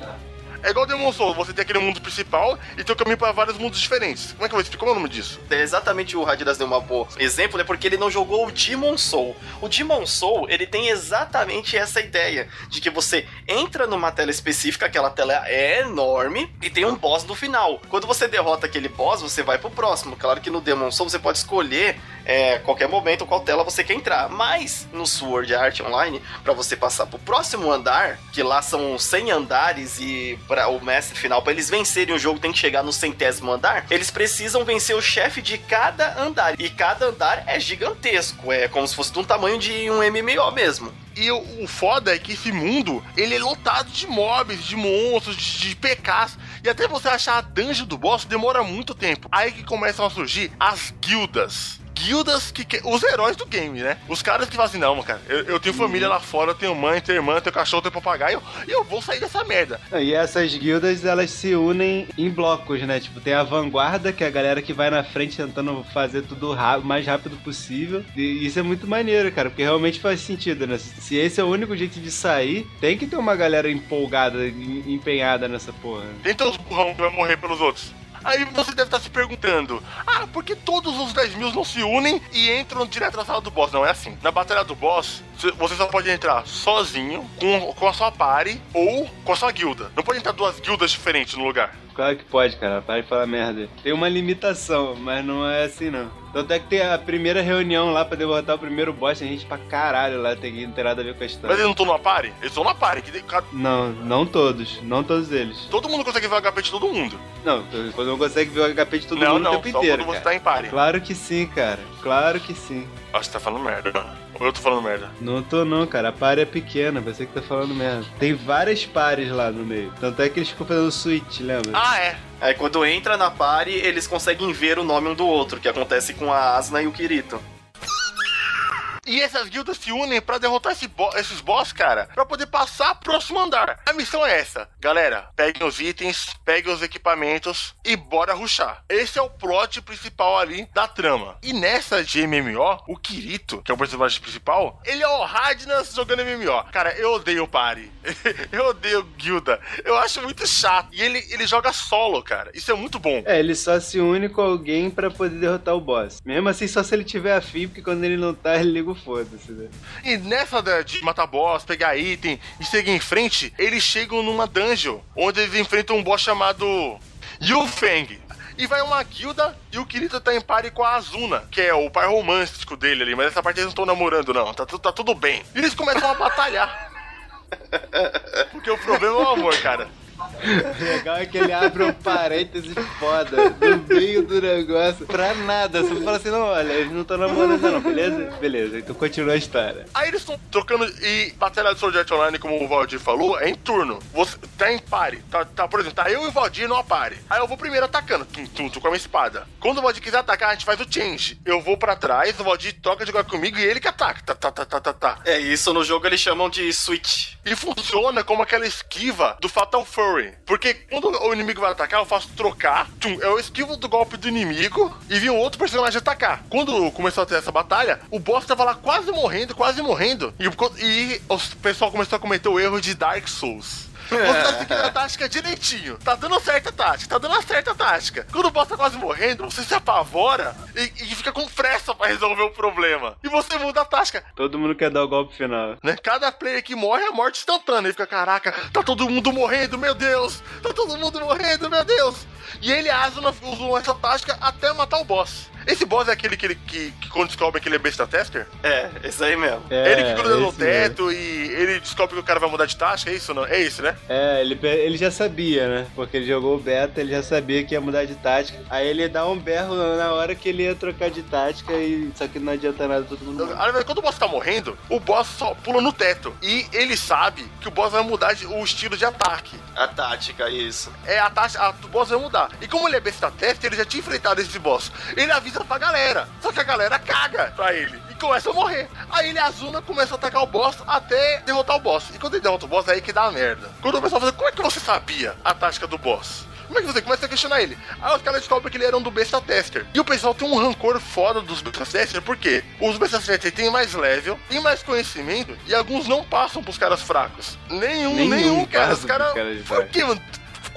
É igual Demon Souls, você tem aquele mundo principal e tem o caminho pra vários mundos diferentes. Como é que vou explicar? É o nome disso? É exatamente o Radidas deu uma boa exemplo, né? Porque ele não jogou o Demon Soul. O Demon Soul, ele tem exatamente essa ideia de que você entra numa tela específica, aquela tela é enorme e tem um boss no final. Quando você derrota aquele boss, você vai pro próximo. Claro que no Demon Soul você pode escolher é, qualquer momento qual tela você quer entrar. Mas no Sword Art Online, para você passar pro próximo andar, que lá são 100 andares e para o mestre final, para eles vencerem o jogo tem que chegar no centésimo andar, eles precisam vencer o chefe de cada andar. E cada andar é gigantesco, é como se fosse de um tamanho de um MMO mesmo. E o, foda é que esse mundo, ele é lotado de mobs, de monstros, de, de PKs. E até você achar a dungeon do boss demora muito tempo. Aí que começam a surgir as guildas. Guildas que, que- Os heróis do game, né? Os caras que falam assim, não, cara, eu, eu tenho família lá fora, eu tenho mãe, tenho irmã, tenho cachorro, tenho papagaio, e eu vou sair dessa merda. E essas guildas, elas se unem em blocos, né? Tipo, tem a vanguarda, que é a galera que vai na frente tentando fazer tudo o mais rápido possível. E isso é muito maneiro, cara, porque realmente faz sentido, né? Se esse é o único jeito de sair, tem que ter uma galera empolgada, em- empenhada nessa porra. Tem todos os burrão que vai morrer pelos outros. Aí você deve estar se perguntando: Ah, por que todos os 10 mil não se unem e entram direto na sala do boss? Não é assim. Na batalha do boss, cê- você só pode entrar sozinho, com, com a sua party ou com a sua guilda. Não pode entrar duas guildas diferentes no lugar. Claro que pode, cara. Para de falar merda. Tem uma limitação, mas não é assim, não. Tanto é que tem a primeira reunião lá pra derrotar o primeiro boss, tem gente pra caralho lá, tem que não tem nada a ver com a Mas história. eles não estão numa party? Eles estão na party. Que Não, não todos. Não todos eles. todo mundo consegue ver o HP de todo mundo. Não, quando não consegue ver o HP de todo não, mundo não, o tempo só inteiro, quando você cara. tá em party. Claro que sim, cara. Claro que sim. Acho que tá falando merda. Ou eu tô falando merda. Não tô não, cara. A pare é pequena, você que tá falando merda. Tem várias pares lá no meio. Tanto é que eles ficam fazendo switch, lembra? Ah, é. Aí quando entra na party, eles conseguem ver o nome um do outro, que acontece com a Asna e o Kirito. E essas guildas se unem pra derrotar esse bo- esses boss, cara, pra poder passar pro próximo andar. A missão é essa. Galera, peguem os itens, peguem os equipamentos e bora ruxar. Esse é o plot principal ali da trama. E nessa de MMO, o Kirito, que é o personagem principal, ele é o Radnas jogando MMO. Cara, eu odeio o party. eu odeio guilda. Eu acho muito chato. E ele, ele joga solo, cara. Isso é muito bom. É, ele só se une com alguém pra poder derrotar o boss. Mesmo assim, só se ele tiver afim, porque quando ele não tá, ele liga o foda-se, né? E nessa de matar boss, pegar item e seguir em frente, eles chegam numa dungeon, onde eles enfrentam um boss chamado Yufeng. E vai uma guilda e o Kirito tá em pare com a Azuna, que é o par romântico dele ali, mas essa parte eles não estão namorando, não. Tá, tá tudo bem. E eles começam a batalhar. Porque o problema é o amor, cara. O legal é que ele abre um parênteses foda no meio do negócio pra nada. Você fala assim, não, olha, eles não estão namorando não, beleza? Beleza, então continua a história. Aí eles estão trocando e batalha de Art Online, como o Valdir falou, é em turno. Você tá em pare. Tá, tá, por exemplo, tá eu e o Valdir numa pare. Aí eu vou primeiro atacando, tum, tum, tum, com a minha espada. Quando o Valdir quiser atacar, a gente faz o change. Eu vou pra trás, o Valdir toca de jogar comigo e ele que ataca. Tá, tá, tá, tá, tá, tá. É isso, no jogo eles chamam de switch. E funciona como aquela esquiva do Fatal Fury. Porque quando o inimigo vai atacar, eu faço trocar. Tum, eu esquivo do golpe do inimigo e vi um outro personagem atacar. Quando começou a ter essa batalha, o boss tava lá quase morrendo, quase morrendo. E, e o pessoal começou a cometer o erro de Dark Souls. Você tá seguindo a tática direitinho. Tá dando certa tática, tá dando a certa tática. Quando o boss tá quase morrendo, você se apavora e, e fica com pressa pra resolver o problema. E você muda a tática Todo mundo quer dar o golpe final. né? Cada player que morre é morte instantânea. Ele fica, caraca, tá todo mundo morrendo, meu Deus! Tá todo mundo morrendo, meu Deus! E ele e a Asuna usam essa tática até matar o boss. Esse boss é aquele que, ele, que, que quando descobre que ele é besta tester? É, esse aí mesmo. É, ele que gruda no esse mesmo. teto e ele descobre que o cara vai mudar de tática, é isso não? É isso, né? É, ele, ele já sabia, né? Porque ele jogou o beta, ele já sabia que ia mudar de tática. Aí ele dá um berro na hora que ele ia trocar de tática e só que não adianta nada, todo mundo morre. Quando o boss tá morrendo, o boss só pula no teto. E ele sabe que o boss vai mudar de- o estilo de ataque. A tática, isso. é a taxa, a, o boss vai mudar. E como ele é besta teste, ele já tinha enfrentado esse boss. Ele avisa pra galera. Só que a galera caga pra ele. E começa a morrer. Aí ele e a Azuna começa a atacar o boss até derrotar o boss. E quando ele derrota o boss, é aí que dá a merda. Quando o pessoal fala, como é que você sabia a tática do boss? Como é que você começa a questionar ele? Aí os caras descobrem que ele era um do besta tester. E o pessoal tem um rancor foda dos besta testers, por quê? Os besta testers têm mais level, têm mais conhecimento, e alguns não passam pros caras fracos. Nenhum, nenhum, Nenhum cara. Os caras. caras Por mano?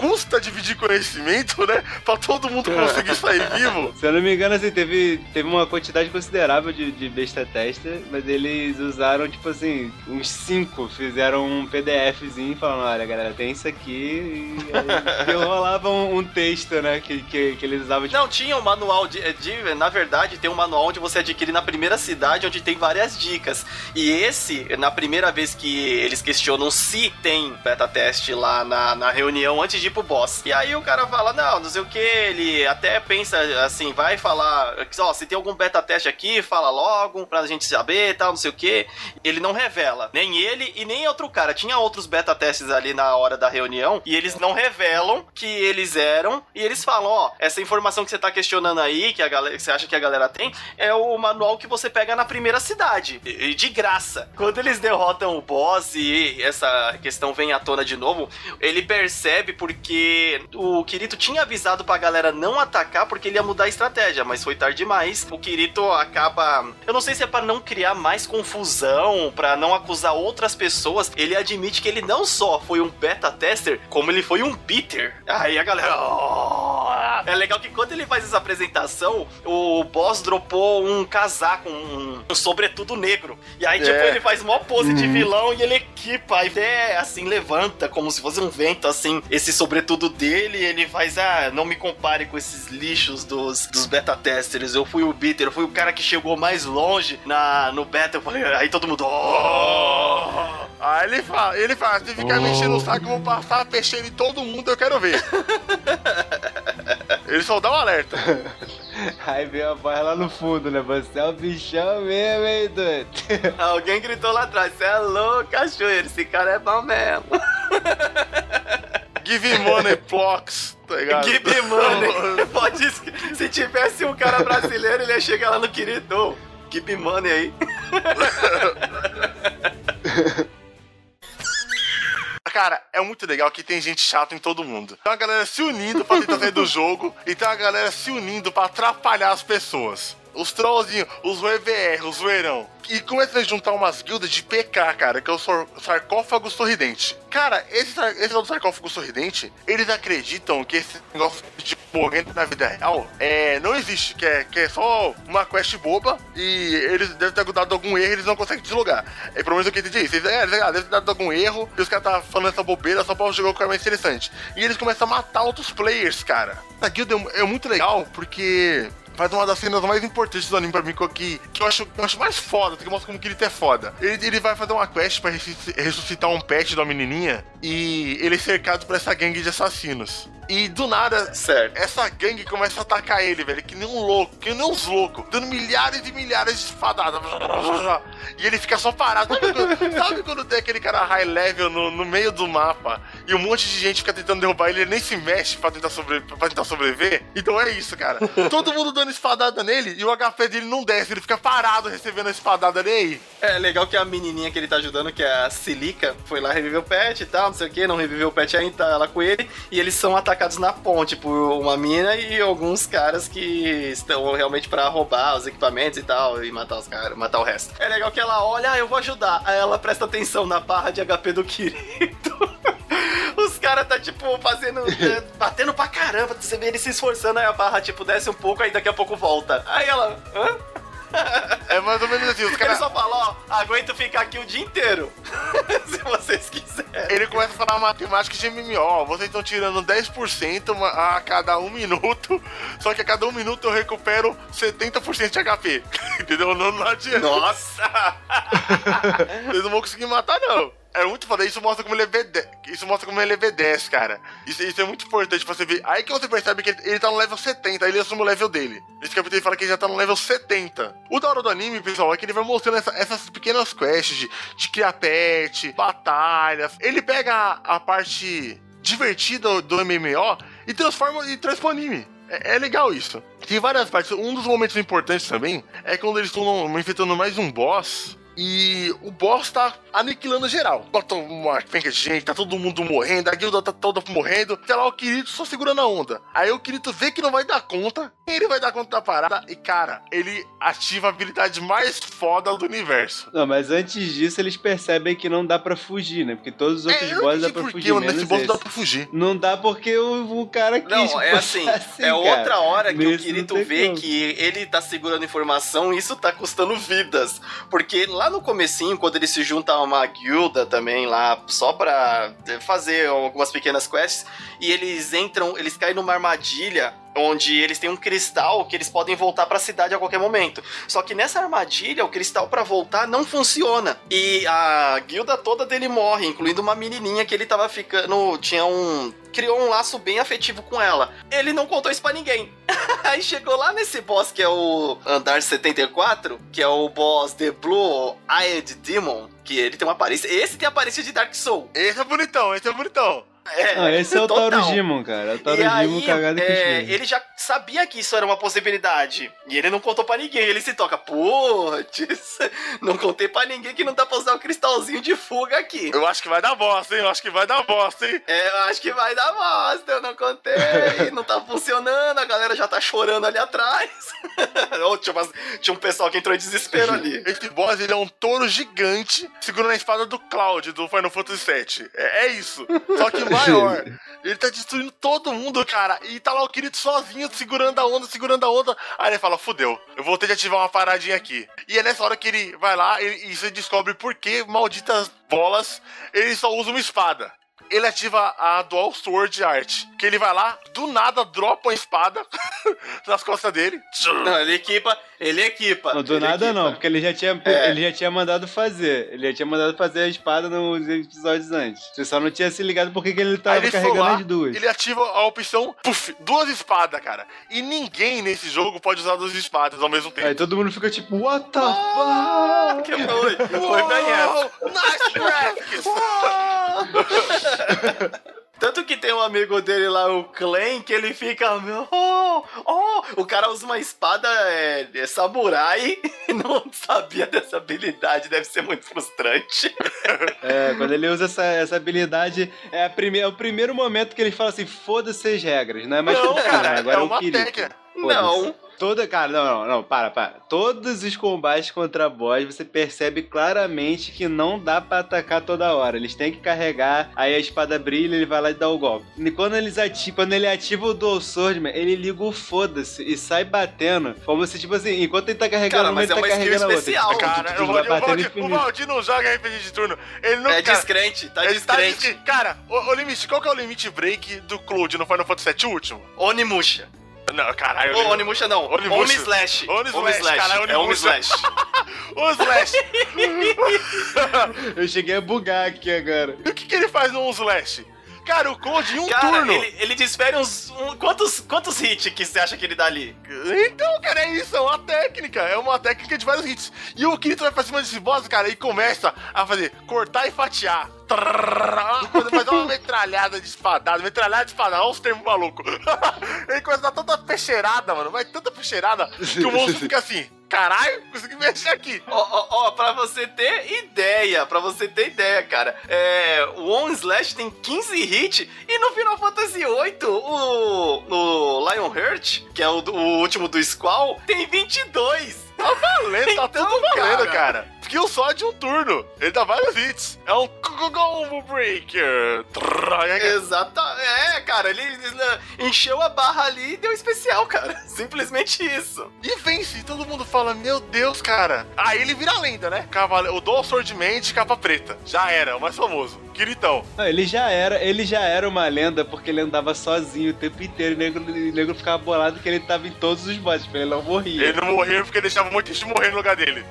Custa dividir conhecimento, né? Pra todo mundo conseguir sair vivo. Se eu não me engano, assim, teve, teve uma quantidade considerável de, de besta tester, mas eles usaram, tipo assim, uns cinco, fizeram um PDFzinho falando, olha galera, tem isso aqui, e rolava um, um texto, né, que, que, que eles usavam, tipo, Não, tinha um manual de, de- Na verdade, tem um manual onde você adquire na primeira cidade, onde tem várias dicas. E esse, na primeira vez que eles questionam se tem beta teste lá na, na reunião antes de pro boss. E aí o cara fala: não, não sei o que, ele até pensa assim, vai falar, ó, se tem algum beta teste aqui, fala logo, pra gente saber e tal, não sei o que. Ele não revela. Nem ele e nem outro cara. Tinha outros beta testes ali na hora da reunião e eles não revelam que eles eram e eles falam, ó, essa informação que você tá questionando aí, que a galera, que você acha que a galera tem, é o manual que você pega na primeira cidade, e de graça. Quando eles derrotam o boss e essa questão vem à tona de novo, ele percebe porque o Kirito tinha avisado pra galera não atacar porque ele ia mudar a estratégia, mas foi tarde demais. O Kirito acaba, eu não sei se é pra não criar mais confusão, pra não acusar outras pessoas, ele admite que ele não só foi um beta tester, como ele foi um beater. Aí a galera, "Oh!" é legal que quando ele faz essa apresentação, o boss dropou um casaco, um, um sobretudo negro. E aí, tipo, É. ele faz uma pose de vilão e ele equipa, e até assim, levanta como se fosse um vento, assim, esse sobretudo dele, ele faz, ah, não me compare com esses lixos dos, dos beta testers, eu fui o beater, eu fui o cara que chegou mais longe na, no beta, eu falei, aí todo mundo, oh! Aí ele fala, ele fala, se ficar me enchendo o saco, eu vou passar peixeiro em todo mundo, eu quero ver. ele só dá um alerta. Aí veio a voz lá no fundo, né? Você é o bichão mesmo, hein, doido? Alguém gritou lá atrás, você é louco, cachoeiro, esse cara é bom mesmo. Give money, blocks, tá ligado? Give money. Pode Se tivesse um cara brasileiro, ele ia chegar lá no querido. Give money aí. Cara, é muito legal que tem gente chata em todo mundo. Tem uma galera se unindo pra tentar sair do jogo e tem uma galera se unindo pra atrapalhar as pessoas. Os trollzinhos, os VVR, os zoeirão. E começa a juntar umas guildas de PK, cara, que é o sarcófago sorridente. Cara, esse, esse tal do sarcófago sorridente, eles acreditam que esse negócio de morrendo na vida real é, não existe, que é, que é só uma quest boba e eles devem ter dado algum erro e eles não conseguem deslogar. É pelo menos o que eu entendi. Eles, é, eles, ah, devem ter dado algum erro e os caras tá falando essa bobeira só pra o jogo ficar mais interessante. E eles começam a matar outros players, cara. Essa guilda é, é muito legal porque faz uma das cenas mais importantes do anime pra mim, que, que eu, acho, eu acho mais foda, que mostra como que ele é foda. Ele, ele vai fazer uma quest pra ressusci- ressuscitar um pet de uma menininha e ele é cercado por essa gangue de assassinos. E do nada, Certo. essa gangue começa a atacar ele, velho, que nem um louco, que nem uns loucos, dando milhares e milhares de espadadas. E ele fica só parado. Sabe quando, sabe quando tem aquele cara high level no, no meio do mapa e um monte de gente fica tentando derrubar ele ele nem se mexe pra tentar, sobre, pra tentar sobreviver? Então é isso, cara. Todo mundo dando espadada nele e o HP dele não desce, ele fica parado recebendo a espadada nele. É legal que a menininha que ele tá ajudando, que é a Silica, foi lá reviver o pet e tal, não sei o que, não reviveu o pet ainda, tá ela com ele, e eles são atacados na ponte por uma mina e alguns caras que estão realmente pra roubar os equipamentos e tal, e matar os caras, matar o resto. É legal que ela olha, ah, eu vou ajudar, aí ela presta atenção na barra de HP do Kirito. Os caras tá, tipo, fazendo. é, batendo pra caramba. Você vê ele se esforçando, aí a barra, tipo, desce um pouco, aí daqui a pouco volta. Aí ela. Hã? É mais ou menos assim, os Ele só fala, ó, aguento ficar aqui o dia inteiro. Se vocês quiserem. Ele começa a falar matemática de MMO. Vocês estão tirando 10% uma- a cada um minuto. Só que a cada um minuto eu recupero 70% de HP. Entendeu? Não, não adianta. Nossa! Vocês não vão conseguir matar, não. É muito foda. Isso mostra como ele é V10. Isso mostra como ele é V10, cara. Isso, isso é muito importante pra você ver. Aí que você percebe que ele, ele tá no level 70, aí ele assume o level dele. Esse capítulo ele fala que ele já tá no level 70. O da hora do anime, pessoal, é que ele vai mostrando essa- essas pequenas quests de, de criar pet, batalhas. Ele pega a, a parte divertida do MMO e transforma e traz pro anime. É, é legal isso. Tem várias partes. Um dos momentos importantes também é quando eles estão enfrentando mais um boss. E o boss tá aniquilando geral. Bota uma penca de gente, tá todo mundo morrendo, a guilda tá toda morrendo. Sei lá, o Kirito só segurando a onda. Aí o Kirito vê que não vai dar conta, ele vai dar conta da parada. E cara, ele ativa a habilidade mais foda do universo. Não, mas antes disso eles percebem que não dá pra fugir, né? Porque todos os outros É, eu não bosses dá pra por fugir, mano. menos boss esse. dá pra fugir. Não dá porque o, o cara quis Não, é assim, assim, é cara. outra hora que Nesse o não Kirito vê como. que ele tá segurando informação e isso tá custando vidas. Porque lá no comecinho, quando ele se junta a uma guilda também lá, só pra fazer algumas pequenas quests, e eles entram, eles caem numa armadilha onde eles têm um cristal que eles podem voltar pra cidade a qualquer momento. Só que nessa armadilha, o cristal pra voltar não funciona. E a guilda toda dele morre, incluindo uma menininha que ele tava ficando, tinha um criou um laço bem afetivo com ela. Ele não contou isso pra ninguém. Aí chegou lá nesse boss que é o Andar 74, que é o boss The Blue Eyed Demon, que ele tem uma aparência, esse tem a aparência de Dark Soul. Esse é bonitão, esse é bonitão. É, Não, esse é o total. Taurugimon, cara. É o E Taurugimon aí, cagado que é, ele já sabia que isso era uma possibilidade. E ele não contou pra ninguém. Ele se toca, putz, não contei pra ninguém que não dá pra usar o cristalzinho de fuga aqui. Eu acho que vai dar bosta, hein? Eu acho que vai dar bosta, hein? É, eu acho que vai dar bosta, eu não contei, não tá funcionando, a galera já tá chorando ali atrás. Ô, tinha, umas- tinha um pessoal que entrou em desespero ali. Esse boss, ele é um touro gigante segurando a espada do Cloud, do Final Fantasy VII. É, é isso. Só que maior. Ele tá destruindo todo mundo, cara. E tá lá o Kirito sozinho, segurando a onda, segurando a onda. Aí ele fala, fudeu, eu vou ter que ativar uma paradinha aqui. E é nessa hora que ele vai lá e, e você descobre por que malditas bolas ele só usa uma espada. Ele ativa a Dual Sword Art. Que ele vai lá, do nada dropa uma espada nas costas dele. Não, ele equipa, ele equipa. Não, do ele nada equipa. não, porque ele já, tinha, É. ele já tinha mandado fazer. Ele já tinha mandado fazer a espada nos episódios antes. Você só não tinha se ligado porque que ele tava ele carregando lá, as duas. ele ativa a opção, puf, duas espadas, cara. E ninguém nesse jogo pode usar duas espadas ao mesmo tempo. Aí todo mundo fica tipo, what the Ah, fuck? que foi, foi bem essa. Nice! Tanto que tem um amigo dele lá, o Clan, que ele fica. Oh, oh, o cara usa uma espada é, é samurai e não sabia dessa habilidade, deve ser muito frustrante. É, quando ele usa essa, essa habilidade, é, a prime, é o primeiro momento que ele fala assim, foda-se as regras, não é mais Não, tipo, cara, agora é eu uma queria. técnica. Não. Toda, cara, não, não, não, para, para. Todos os combates contra boss, você percebe claramente que não dá pra atacar toda hora. Eles têm que carregar, aí a espada brilha, ele vai lá e dá o golpe. E quando, eles ativam, quando ele ativa o Dual Swordman, ele liga o foda-se e sai batendo. Como se, tipo assim, enquanto ele tá carregando Cara, uma, mas ele é tá uma skill carregando a outra. especial. Cara, Tu o Valdir, o Valdir- o infinito. Valdir não joga RPG de turno. Ele não É cara, descrente, tá ele tá descrente. descrente. Cara, o, o limite, qual que é o limite break do Cloud no Final Fantasy VII último? Onimusha. Não, caralho. Ô, Onimusha não. Onimusha. Omi Slash. Oni Slash, caralho, É Onimusha. Slash. O Slash. Eu cheguei a bugar aqui agora. e o que, que ele faz no Slash? Cara, o Cloud em um Cara, turno. ele, ele desfere uns. um- quantos, quantos hits que você acha que ele dá ali? Então, cara, é isso, é uma técnica. É uma técnica de vários hits. E o Kirito vai pra cima desse boss, cara, e começa a fazer cortar e fatiar. Trrr, Vai dar uma metralhada de espadada, metralhada de espadada, olha os termos malucos. Ele começa a dar tanta peixeirada, mano, vai tanta peixeirada que o monstro fica assim: caralho, consegui mexer aqui. Ó, ó, ó, pra você ter ideia, pra você ter ideia, cara, é, o On Slash tem 15 hits e no Final Fantasy VIII, o, o Lionheart, que é o, o último do Squall, tem 22. Tá valendo, tá Então, tudo valendo, cara. Skill só de um turno. Ele dá vários hits. É um combo breaker. Exata, é, cara, ele encheu a barra ali e deu especial, cara. Simplesmente isso. E vence, e todo mundo fala, meu Deus, cara. Aí ele vira lenda, né? Cavale... O Dual Sword Man de capa preta. Já era, o mais famoso. Quiritão. Não, ele já era, ele já era uma lenda porque ele andava sozinho o tempo inteiro. E o nego, o nego ficava bolado que ele tava em todos os porque ele não morria. Ele não morreu porque deixava muito gente morrer no lugar dele.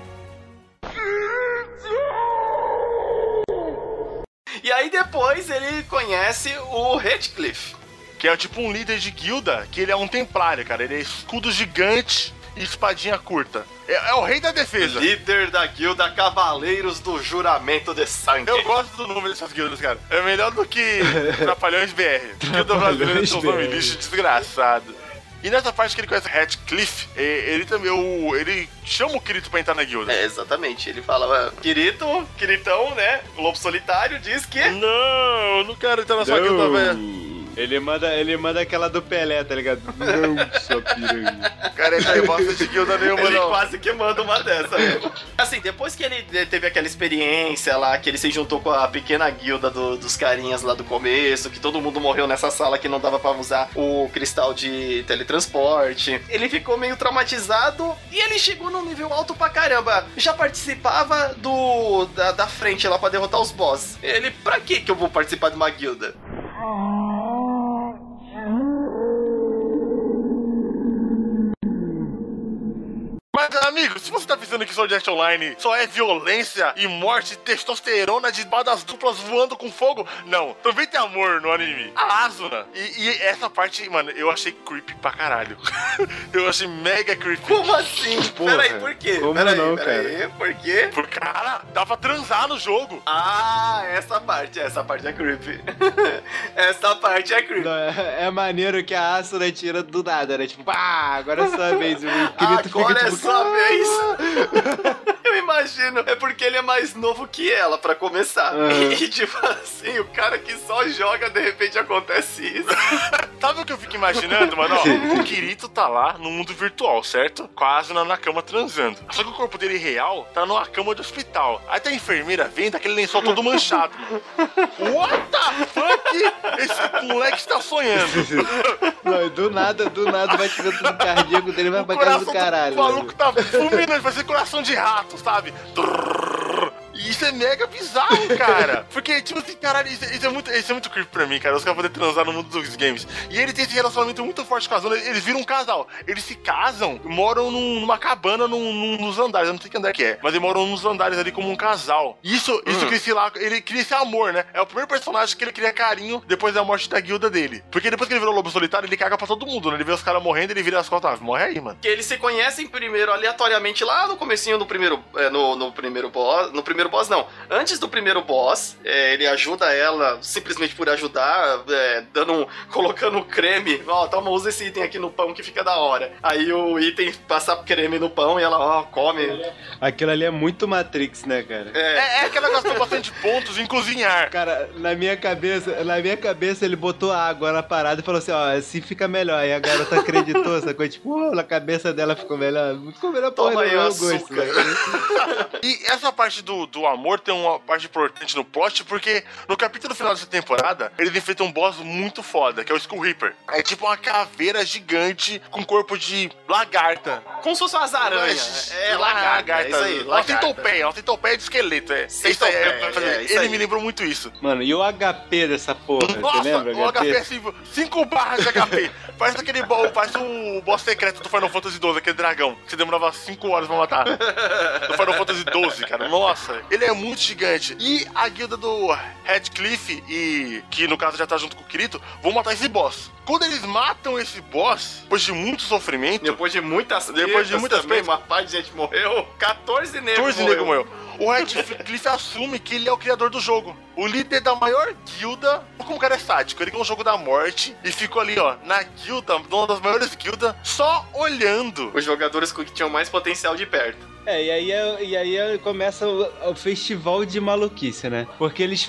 E aí depois ele conhece o Redcliffe. Que é tipo um líder de guilda, que ele é um templário, cara. Ele é escudo gigante e espadinha curta. É, é o rei da defesa. Líder da guilda Cavaleiros do Juramento de Sangue. Eu gosto do nome dessas guildas, cara. É melhor do que Trapalhões BR. Guilda brasileira tem um nome lixo desgraçado. E nessa parte que ele conhece Radcliffe, eh, ele também, o, ele chama o Kirito pra entrar na guilda. É, exatamente. Ele fala, Kirito, Kiritão, né? Lobo Solitário diz que... Não, eu não quero entrar na sua guilda, velho. Ele manda, ele manda aquela do Pelé, tá ligado? Não, sua piranha. Cara, ele não bosta de guilda nenhuma, Ele não. quase que manda uma dessa. né? Assim, depois que ele teve aquela experiência lá, que ele se juntou com a pequena guilda do- dos carinhas lá do começo, que todo mundo morreu nessa sala que não dava pra usar o cristal de teletransporte, ele ficou meio traumatizado e ele chegou num nível alto pra caramba. Já participava do da, da frente lá pra derrotar os boss. Ele, pra que que eu vou participar de uma guilda? Mas, amigo, se você tá pensando que Sword Art Online só é violência e morte, testosterona de espadas duplas voando com fogo, não. Também tem amor no anime. A Asuna. E, e essa parte, mano, eu achei creepy pra caralho. eu achei mega creepy. Como assim? Porra, peraí, por quê? como peraí, não, peraí, por quê? Por cara, dá pra transar no jogo. Ah, essa parte, essa parte é creepy. essa parte é creepy. Não, é, é maneiro que a Asuna tira do nada, né? Tipo, pá, agora é sua vez. O Kirito Agora fica é tipo, sua vez. Eu imagino, é porque ele é mais novo que ela, pra começar. Aham. E tipo assim, o cara que só joga, de repente acontece isso. Sabe o que eu fico imaginando, mano? Ó, o Kirito tá lá no mundo virtual, certo? Com a Asuna na cama transando. Só que o corpo dele real tá numa cama de hospital. Aí tá a enfermeira vem daquele lençol todo manchado, mano. What the fuck? Esse moleque está sonhando. Não, do nada, do nada vai tirando tudo cardíaco dele, vai O pra casa do caralho. maluco tá fulminando, vai ser coração de rato, sabe? Trrr. E isso é mega bizarro, cara. Porque, tipo assim, caralho, isso, isso é muito, isso é muito creepy pra mim, cara. Os caras poderem transar no mundo dos games. E ele tem esse relacionamento muito forte com a Zona. Eles viram um casal. Eles se casam, moram num- numa cabana num, num- nos andares. Eu não sei que andar que é. Mas eles moram nos andares ali como um casal. Isso, isso cria esse lá. Ele cria esse amor, né? É o primeiro personagem que ele cria carinho depois da morte da guilda dele. Porque depois que ele virou lobo solitário, ele caga pra todo mundo, né? Ele vê os caras morrendo, ele vira as costas. Ah, morre aí, mano. Que eles se conhecem primeiro aleatoriamente lá no comecinho do primeiro, é, no, no primeiro boss, no primeiro boss não, antes do primeiro boss, é, ele ajuda ela simplesmente por ajudar, é, dando um, colocando creme, ó, toma, usa esse item aqui no pão que fica da hora. Aí o item passa creme no pão e ela, ó, come. Aquilo ali é muito Matrix, né, cara? É, É, é que ela gastou bastante pontos em cozinhar. Cara, na minha cabeça, na minha cabeça ele botou água na parada e falou assim, ó, assim fica melhor. Aí a garota acreditou, sacou? Tipo, "Oh, na cabeça dela ficou melhor. Ficou melhor Toma porra, aí gosto, né? E essa parte do, do amor tem uma parte importante no plot, porque no capítulo final dessa temporada, eles enfrentam um boss muito foda, que é o Skull Reaper. É tipo uma caveira gigante com corpo de lagarta. como se fosse umas aranhas. É, lagarta, é isso aí, Uma lagarta. centopeia, uma centopeia de esqueleto. É, isso aí, Centopeia, é, é, isso ele aí. me lembrou muito isso. Mano, e o HP dessa porra, Nossa, você lembra? o HP é 5 barras de HP. parece aquele bo- parece o boss secreto do Final Fantasy XII, aquele dragão, que você demorava 5 horas pra matar. do Final Fantasy XII, cara. Nossa, ele é muito gigante. E a guilda do Radcliffe, e que no caso já tá junto com o Kirito, vão matar esse boss. Quando eles matam esse boss, depois de muito sofrimento, Depois de muitas Depois de muitas também, uma parte de gente morreu, 14 negros 14 negros morreu. O Radcliffe assume que ele é o criador do jogo. O líder da maior guilda. Como o cara é sádico, ele ganhou o jogo da morte e ficou ali, ó, na guilda, uma das maiores guildas, só olhando. Os jogadores que tinham mais potencial de perto. É, e aí, é- e aí é- começa o, o festival de maluquice, né? Porque eles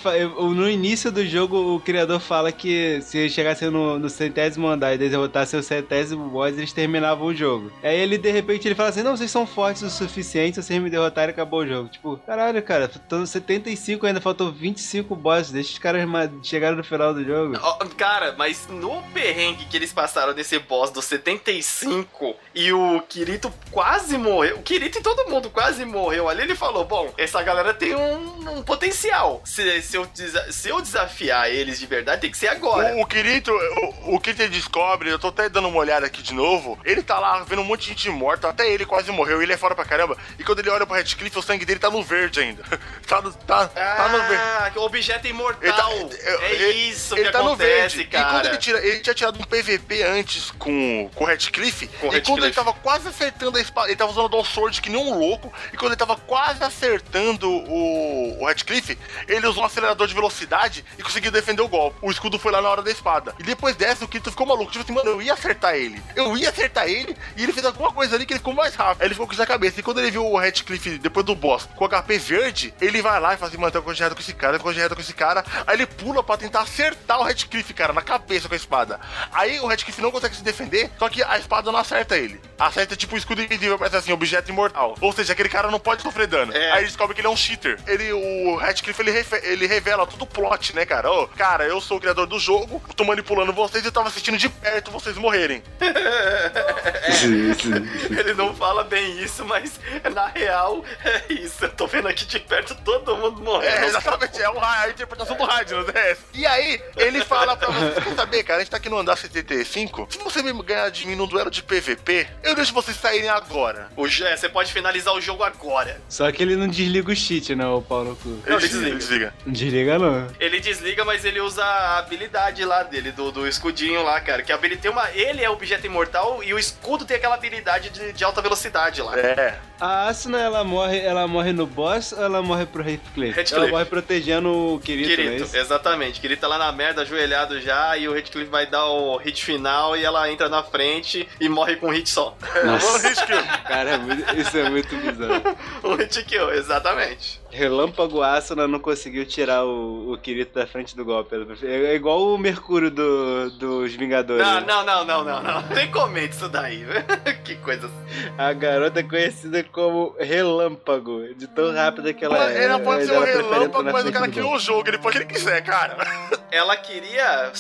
no início do jogo o criador fala que se chegasse no, no centésimo andar e derrotasse o centésimo boss, eles terminavam o jogo. Aí ele, de repente, ele fala assim, não, vocês são fortes o suficiente, vocês me derrotarem, acabou o jogo. Tipo, caralho, cara, faltam 75 ainda, faltam 25 bosses, deixa os caras chegarem no final do jogo. Cara, mas no perrengue que eles passaram desse boss do 75 e o Kirito quase morreu. O Kirito e todo mundo quase morreu ali. Ele falou: Bom, essa galera tem um, um potencial. Se, se, eu, se eu desafiar eles de verdade, tem que ser agora. O, o Kirito, o, o Kirito ele descobre, eu tô até dando uma olhada aqui de novo, ele tá lá vendo um monte de gente morta, até ele quase morreu, ele é fora pra caramba, e quando ele olha pro Radcliffe, o sangue dele tá no verde ainda. tá, no, tá, tá no verde. Ah, objeto imortal. Ele tá- é ele- isso ele que tá acontece, no verde. cara. E quando ele tira, ele tinha tirado um PVP antes com, com o. Com o e quando ele tava quase acertando a espada, ele tava usando o Dual Sword que nem um louco. E quando ele tava quase acertando o, o Radcliffe, ele usou um acelerador de velocidade e conseguiu defender o golpe. O escudo foi lá na hora da espada. E depois dessa, o Kirito ficou maluco. Tipo assim, mano, eu ia acertar ele. Eu ia acertar ele e ele fez alguma coisa ali que ele ficou mais rápido. Aí ele ficou com isso na cabeça. E quando ele viu o Radcliffe depois do boss com o HP verde, ele vai lá e fala assim, mano, tô reto com esse cara, tô reto com esse cara. Aí ele pula pra tentar acertar o Radcliffe, cara, na cabeça com a espada. Aí o Radcliffe não consegue se defender, só que a espada não acerta ele. Acerta tipo o escudo invisível, parece assim, objeto imortal. Ou seja, aquele cara não pode sofrer dano. É. Aí ele descobre que ele é um cheater. Ele, o Radcliffe, ele, ele revela todo o plot, né, cara? Ô, cara, eu sou o criador do jogo, tô manipulando vocês e eu tava assistindo de perto vocês morrerem. Ele não fala bem isso, mas na real é isso. Eu tô vendo aqui de perto todo mundo morrendo. É, exatamente, é o ra- a interpretação do rádio, não é? E aí, ele fala pra vocês, quer saber, cara, a gente tá aqui no andar 75, se você me ganhar de mim num duelo de PVP, eu deixo vocês saírem agora. O Jé, você pode finalizar o jogo agora. Só que ele não desliga o cheat, não, o Paulo Cu. Não, Ele desliga. desliga. Não desliga, não. Ele desliga, mas ele usa a habilidade lá dele, do, do escudinho lá, cara. Que habilidade tem uma. Ele é objeto imortal e o escudo tem aquela habilidade de, de alta velocidade lá. É. A Asuna, ela morre, ela morre no boss ou ela morre pro Heathcliff? Heathcliff. Ela morre protegendo o Kirito, é Kirito, exatamente. Kirito tá lá na merda, ajoelhado já, e o Redcliffe vai dar o hit final e ela entra na frente e morre com um hit só. Risco. Cara, é muito- isso é muito bizarro. um hit kill, exatamente. Relâmpago Asuna não conseguiu tirar o, o Kirito da frente do golpe. É igual o Mercúrio do, dos Vingadores. Não, não, não, não, não, não. Tem comento isso daí. que coisa. A garota é conhecida como Relâmpago, de tão rápida que ela é. Ela pode ser um prefere entrar relâmpago, mas o cara criou o jogo, ele pode o que ele quiser, cara. ela queria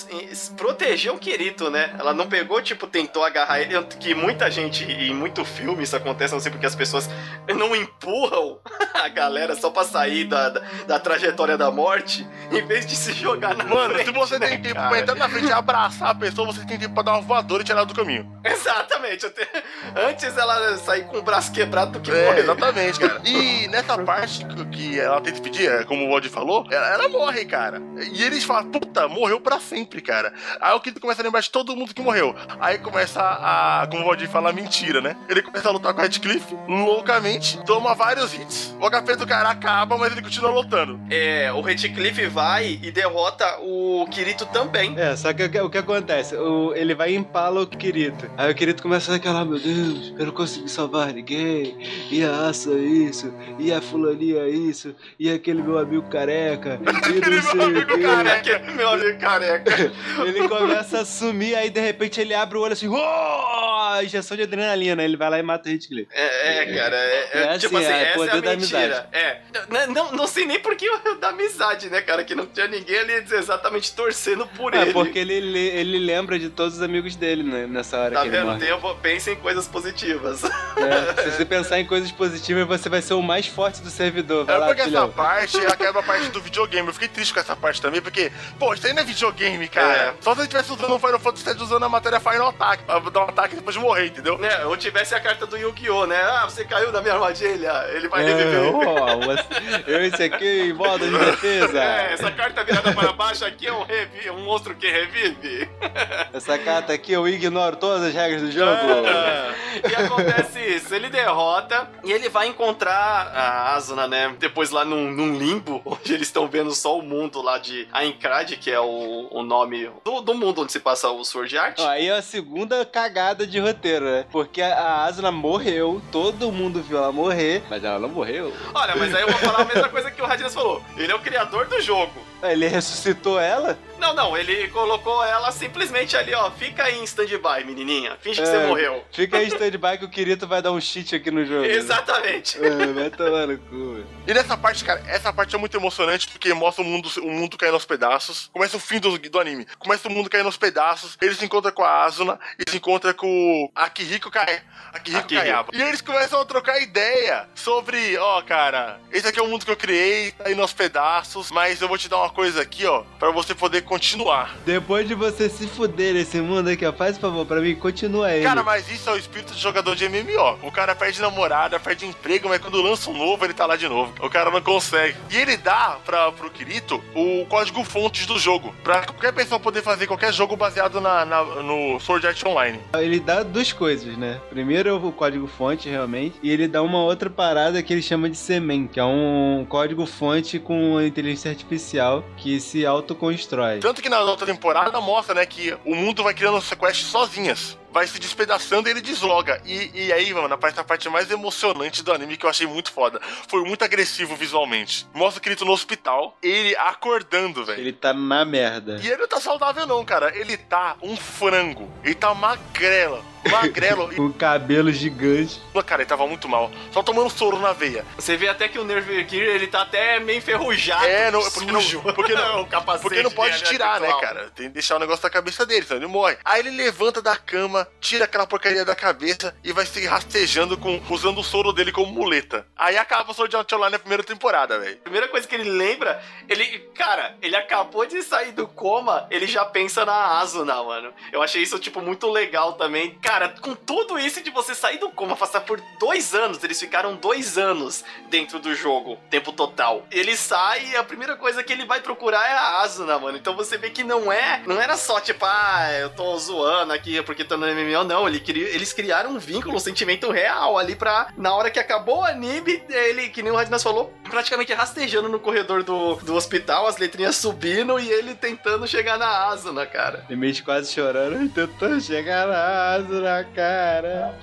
proteger o Kirito, né? Ela não pegou, tipo, tentou agarrar ele. Que muita gente, em muito filme isso acontece, não sei porque as pessoas não empurram a galera só pra sair da, da, da trajetória da morte, em vez de se jogar na Mano, frente, se você né, tem tempo cara? pra entrar na frente e abraçar a pessoa, você tem tempo pra dar uma voadora e tirar ela do caminho. Exatamente. te- Antes ela sair com o braço quebrado do que É, morrer. exatamente, cara. E nessa parte que- que ela tenta pedir, é, como o Wald falou, ela, ela morre, cara. E eles falam, puta, morreu pra sempre, cara. Aí o Kirito começa a lembrar de todo mundo que morreu. Aí começa a, como o Wald fala, mentira, né? Ele começa a lutar com a Redcliffe loucamente, toma vários hits. O HP do cara acaba, mas ele continua lutando. É, o Redcliffe vai e derrota o Kirito também. É, só que o que, o que acontece? O, ele vai e empala o Kirito. Aí o Kirito começa aquela, meu Deus, eu não consegui salvar ninguém. E a Asa isso, e a fulaninha isso, e aquele meu amigo careca, e Aquele não sei meu o amigo. Careca, meu amigo careca. Ele começa a sumir, aí de repente ele abre o olho assim, "Oh!" Injeção de adrenalina. Ele vai lá e mata o Hitcliff. É, é, cara, é, é, É assim, tipo assim, é essa é poder a da mentira. É, N- não, não sei nem por que eu- da amizade, né, cara, que não tinha ninguém ali exatamente torcendo por É, ele. porque ele, ele, ele lembra de todos os amigos dele, né, nessa hora Tá que ele vendo? morre. Tempo, pensa em coisas positivas. É, se você pensar em coisas positivas, você vai ser o mais forte do servidor. Vai É lá, porque essa filhão. parte é a parte do videogame. Eu fiquei triste com essa parte também, porque, pô, isso aí não é videogame, cara. Só se ele tivesse usando um Final Fantasy usando a matéria Final Attack, pra dar um ataque depois de morrer, entendeu? né, ou tivesse a carta do Yu-Gi-Oh, né? Ah, você caiu na minha armadilha, ele vai É, reviver. você- eu esse aqui em modo de defesa. É, essa carta virada para baixo aqui é um, revi um monstro que revive. Essa carta aqui eu ignoro todas as regras do jogo. É. E acontece isso, ele derrota e ele vai encontrar a Asuna, né? Depois lá num, num limbo, onde eles estão vendo só o mundo lá de Aincrad, que é o, o nome do, do mundo onde se passa o Sword Art. Ó, Aí é a segunda cagada de roteiro, né? Porque a a Asuna morreu, todo mundo viu ela morrer, mas ela não morreu. Olha, mas aí eu vou falar a mesma coisa que o Radinas falou. Ele é o criador do jogo. Ele ressuscitou ela? Não, não, ele colocou ela simplesmente ali, ó. Fica aí em stand-by, menininha. Finge que É. você morreu. Fica aí stand-by que o Kirito vai dar um cheat aqui no jogo. né? Exatamente. É, vai tomar no cu. velho. E nessa parte, cara, essa parte é muito emocionante porque mostra o mundo, o mundo caindo aos pedaços. Começa o fim do, do anime. Começa o mundo caindo aos pedaços. Ele se encontra com a Asuna e se encontra com o Akihiko Kai. Akihiko Akihiko. Kayaba. E eles começam a trocar ideia sobre, ó, cara, esse aqui é o mundo que eu criei, tá indo aos pedaços, mas eu vou te dar uma coisa aqui, ó, pra você poder continuar. Depois de você se fuder nesse mundo aqui, ó, faz favor pra mim, continua ele. Cara, mas isso é o espírito de jogador de MMO. O cara perde namorada, perde emprego, mas quando lança um novo, ele tá lá de novo. O cara não consegue. E ele dá pra, pro Kirito o código fontes do jogo. Pra qualquer pessoa poder fazer qualquer jogo baseado na, na- no Sword Art Online. Ele dá duas coisas, né? Primeiro é o código fonte, realmente, e ele dá uma outra parada que ele chama de semen, que é um código fonte com inteligência artificial que se autoconstrói. Tanto que na outra temporada mostra, né, que o mundo vai criando sequestros sozinhas. Vai se despedaçando e ele desloga. E, e aí, mano, aparece a parte mais emocionante do anime que eu achei muito foda. Foi muito agressivo visualmente. Mostra o Kirito no hospital, ele acordando, velho. Ele tá na merda. E ele não tá saudável, não, cara. Ele tá um frango. Ele tá magrelo. Magrelo. Com cabelo gigante. cara, ele tava muito mal. Só tomando soro na veia. Você vê até que o Nerve Gear, ele tá até meio enferrujado. É, não, porque não, sujo. porque não, o capacete porque não pode dele, tirar, né, cara? Tem que deixar o negócio da cabeça dele, senão ele morre. Aí ele levanta da cama, tira aquela porcaria da cabeça e vai se rastejando com, usando o soro dele como muleta. Aí acaba o Sword Art Online na primeira temporada, velho. Primeira coisa que ele lembra, ele, cara, ele acabou de sair do coma, ele já pensa na Asuna, mano. Eu achei isso, tipo, muito legal também. Cara, com tudo isso de você sair do coma, passar por dois anos, eles ficaram dois anos dentro do jogo, tempo total. Ele sai e a primeira coisa que ele vai procurar é a Asuna, mano. Então você vê que não é, não era só, tipo, ah, eu tô zoando aqui porque tô no MMO, não. Ele cri- eles criaram um vínculo, um sentimento real ali pra, na hora que acabou o anime, ele, que nem o Radinas falou, praticamente rastejando no corredor do, do hospital, as letrinhas subindo e ele tentando chegar na Asuna, cara. E meio quase chorando, tentando chegar na asa na cara.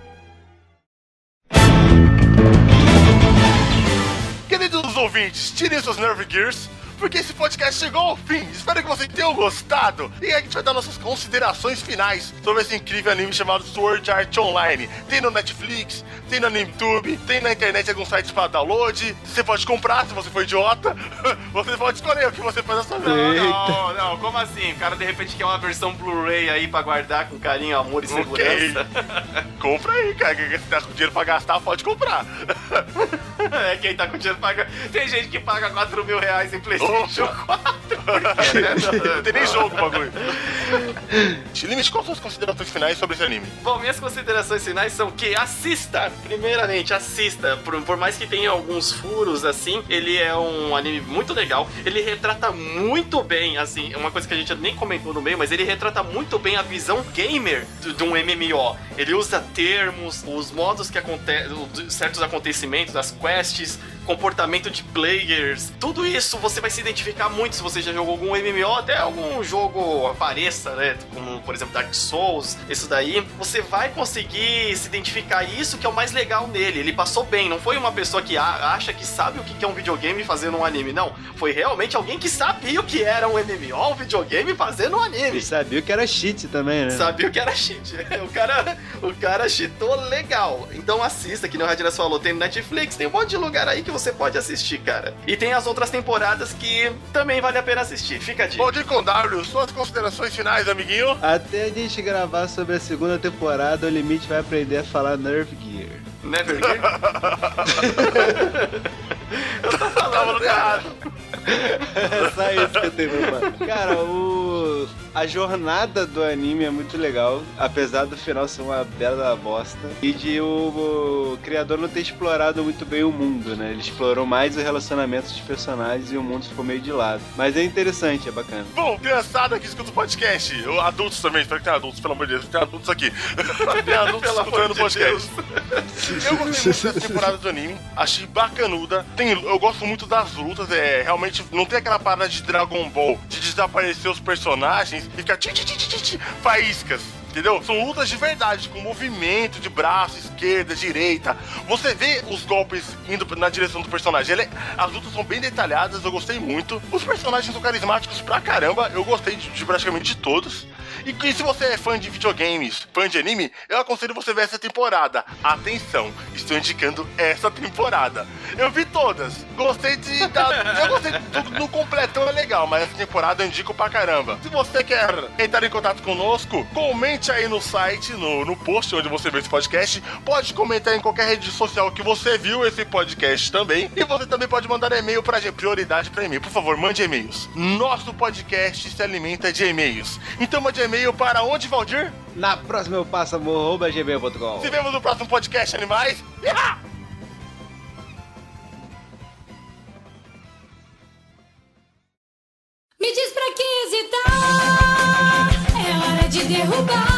Queridos ouvintes, tirem seus Nerve Gears, porque esse podcast chegou ao fim. Espero que vocês tenham gostado. E a gente vai dar nossas considerações finais sobre esse incrível anime chamado Sword Art Online. Tem no Netflix, tem no YouTube, tem na internet alguns sites para download. Você pode comprar se você for idiota. Você pode escolher o que você faz na sua vida. Não, não, como assim? O cara de repente quer uma versão Blu-ray aí pra guardar com carinho, amor e Ok. segurança. Compra aí, cara. Que você tá com dinheiro pra gastar, pode comprar. é, quem tá com dinheiro paga. Tem gente que paga 4 mil reais em PlayStation 4. Não tem nem jogo o bagulho. Limite, quais são as considerações finais sobre esse anime? Bom, minhas considerações finais são que assista, primeiramente, assista. Por, por mais que tenha alguns furos, assim, ele é um anime muito legal. Ele retrata muito bem, assim, uma coisa que a gente nem comentou no meio, mas ele retrata muito bem a visão gamer de, de um MMO. Ele usa termos, os modos que acontecem, certos acontecimentos, as quests, comportamento de players, tudo isso você vai se identificar muito se você já jogou algum MMO, até algum jogo apareça, né? Como, por exemplo, Dark Souls, isso daí. Você vai conseguir se identificar isso que é o mais legal nele. Ele passou bem, não foi uma pessoa que acha que sabe o que é um videogame fazendo um anime, não. Foi realmente alguém que sabia o que era um MMO, um videogame fazendo um anime. E sabia que era cheat também, né? Sabia o que era cheat. O cara, o cara cheatou legal. Então assista, que nem o Radinas falou, tem Netflix, tem um monte de lugar aí que você pode assistir, cara. E tem as outras temporadas que também vale a pena assistir. Fica a dica. Bom dia com W, suas considerações finais, amiguinho. Até a gente gravar sobre a segunda temporada, o Limite vai aprender a falar Nerve Gear. Never Gear? Tá falando errado. É só isso que eu tenho pra falar. Cara, o... a jornada do anime é muito legal, apesar do final ser uma bela bosta. E de o... o criador não ter explorado muito bem o mundo, né? Ele explorou mais o relacionamento dos personagens e o mundo ficou meio de lado. Mas é interessante, é bacana. Bom, criançada que escuta o podcast, adultos também, espero que tenha adultos, pelo amor de Deus, tem adultos aqui. tem adultos Pelo escutando o de podcast. Eu gostei muito dessa temporada do anime, achei bacanuda. Tem, eu gosto muito das lutas, é realmente não tem aquela parada de Dragon Ball de desaparecer os personagens e ficar tchi, tchi, tchi, faíscas. Entendeu? São lutas de verdade, com movimento de braço, esquerda, direita. Você vê os golpes indo na direção do personagem. Ele é- as lutas são bem detalhadas, eu gostei muito. Os personagens são carismáticos pra caramba, eu gostei de, de praticamente de todos. E, e se você é fã de videogames, fã de anime, eu aconselho você ver essa temporada. Atenção, estou indicando essa temporada. Eu vi todas, gostei de. Da, eu gostei tudo no completão, é legal, mas essa temporada eu indico pra caramba. Se você quer entrar em contato conosco, comente aí no site, no, no post onde você vê esse podcast. Pode comentar em qualquer rede social que você viu esse podcast também. E você também pode mandar e-mail pra gente, prioridade pra e-mail. Por favor, mande e-mails. Nosso podcast se alimenta de e-mails. Então mande e-mail para onde, Valdir? Na próxima eu passo amor.gmail.com. Se vemos no próximo podcast, animais. Iha! Me diz pra que hesitar? É hora de derrubar.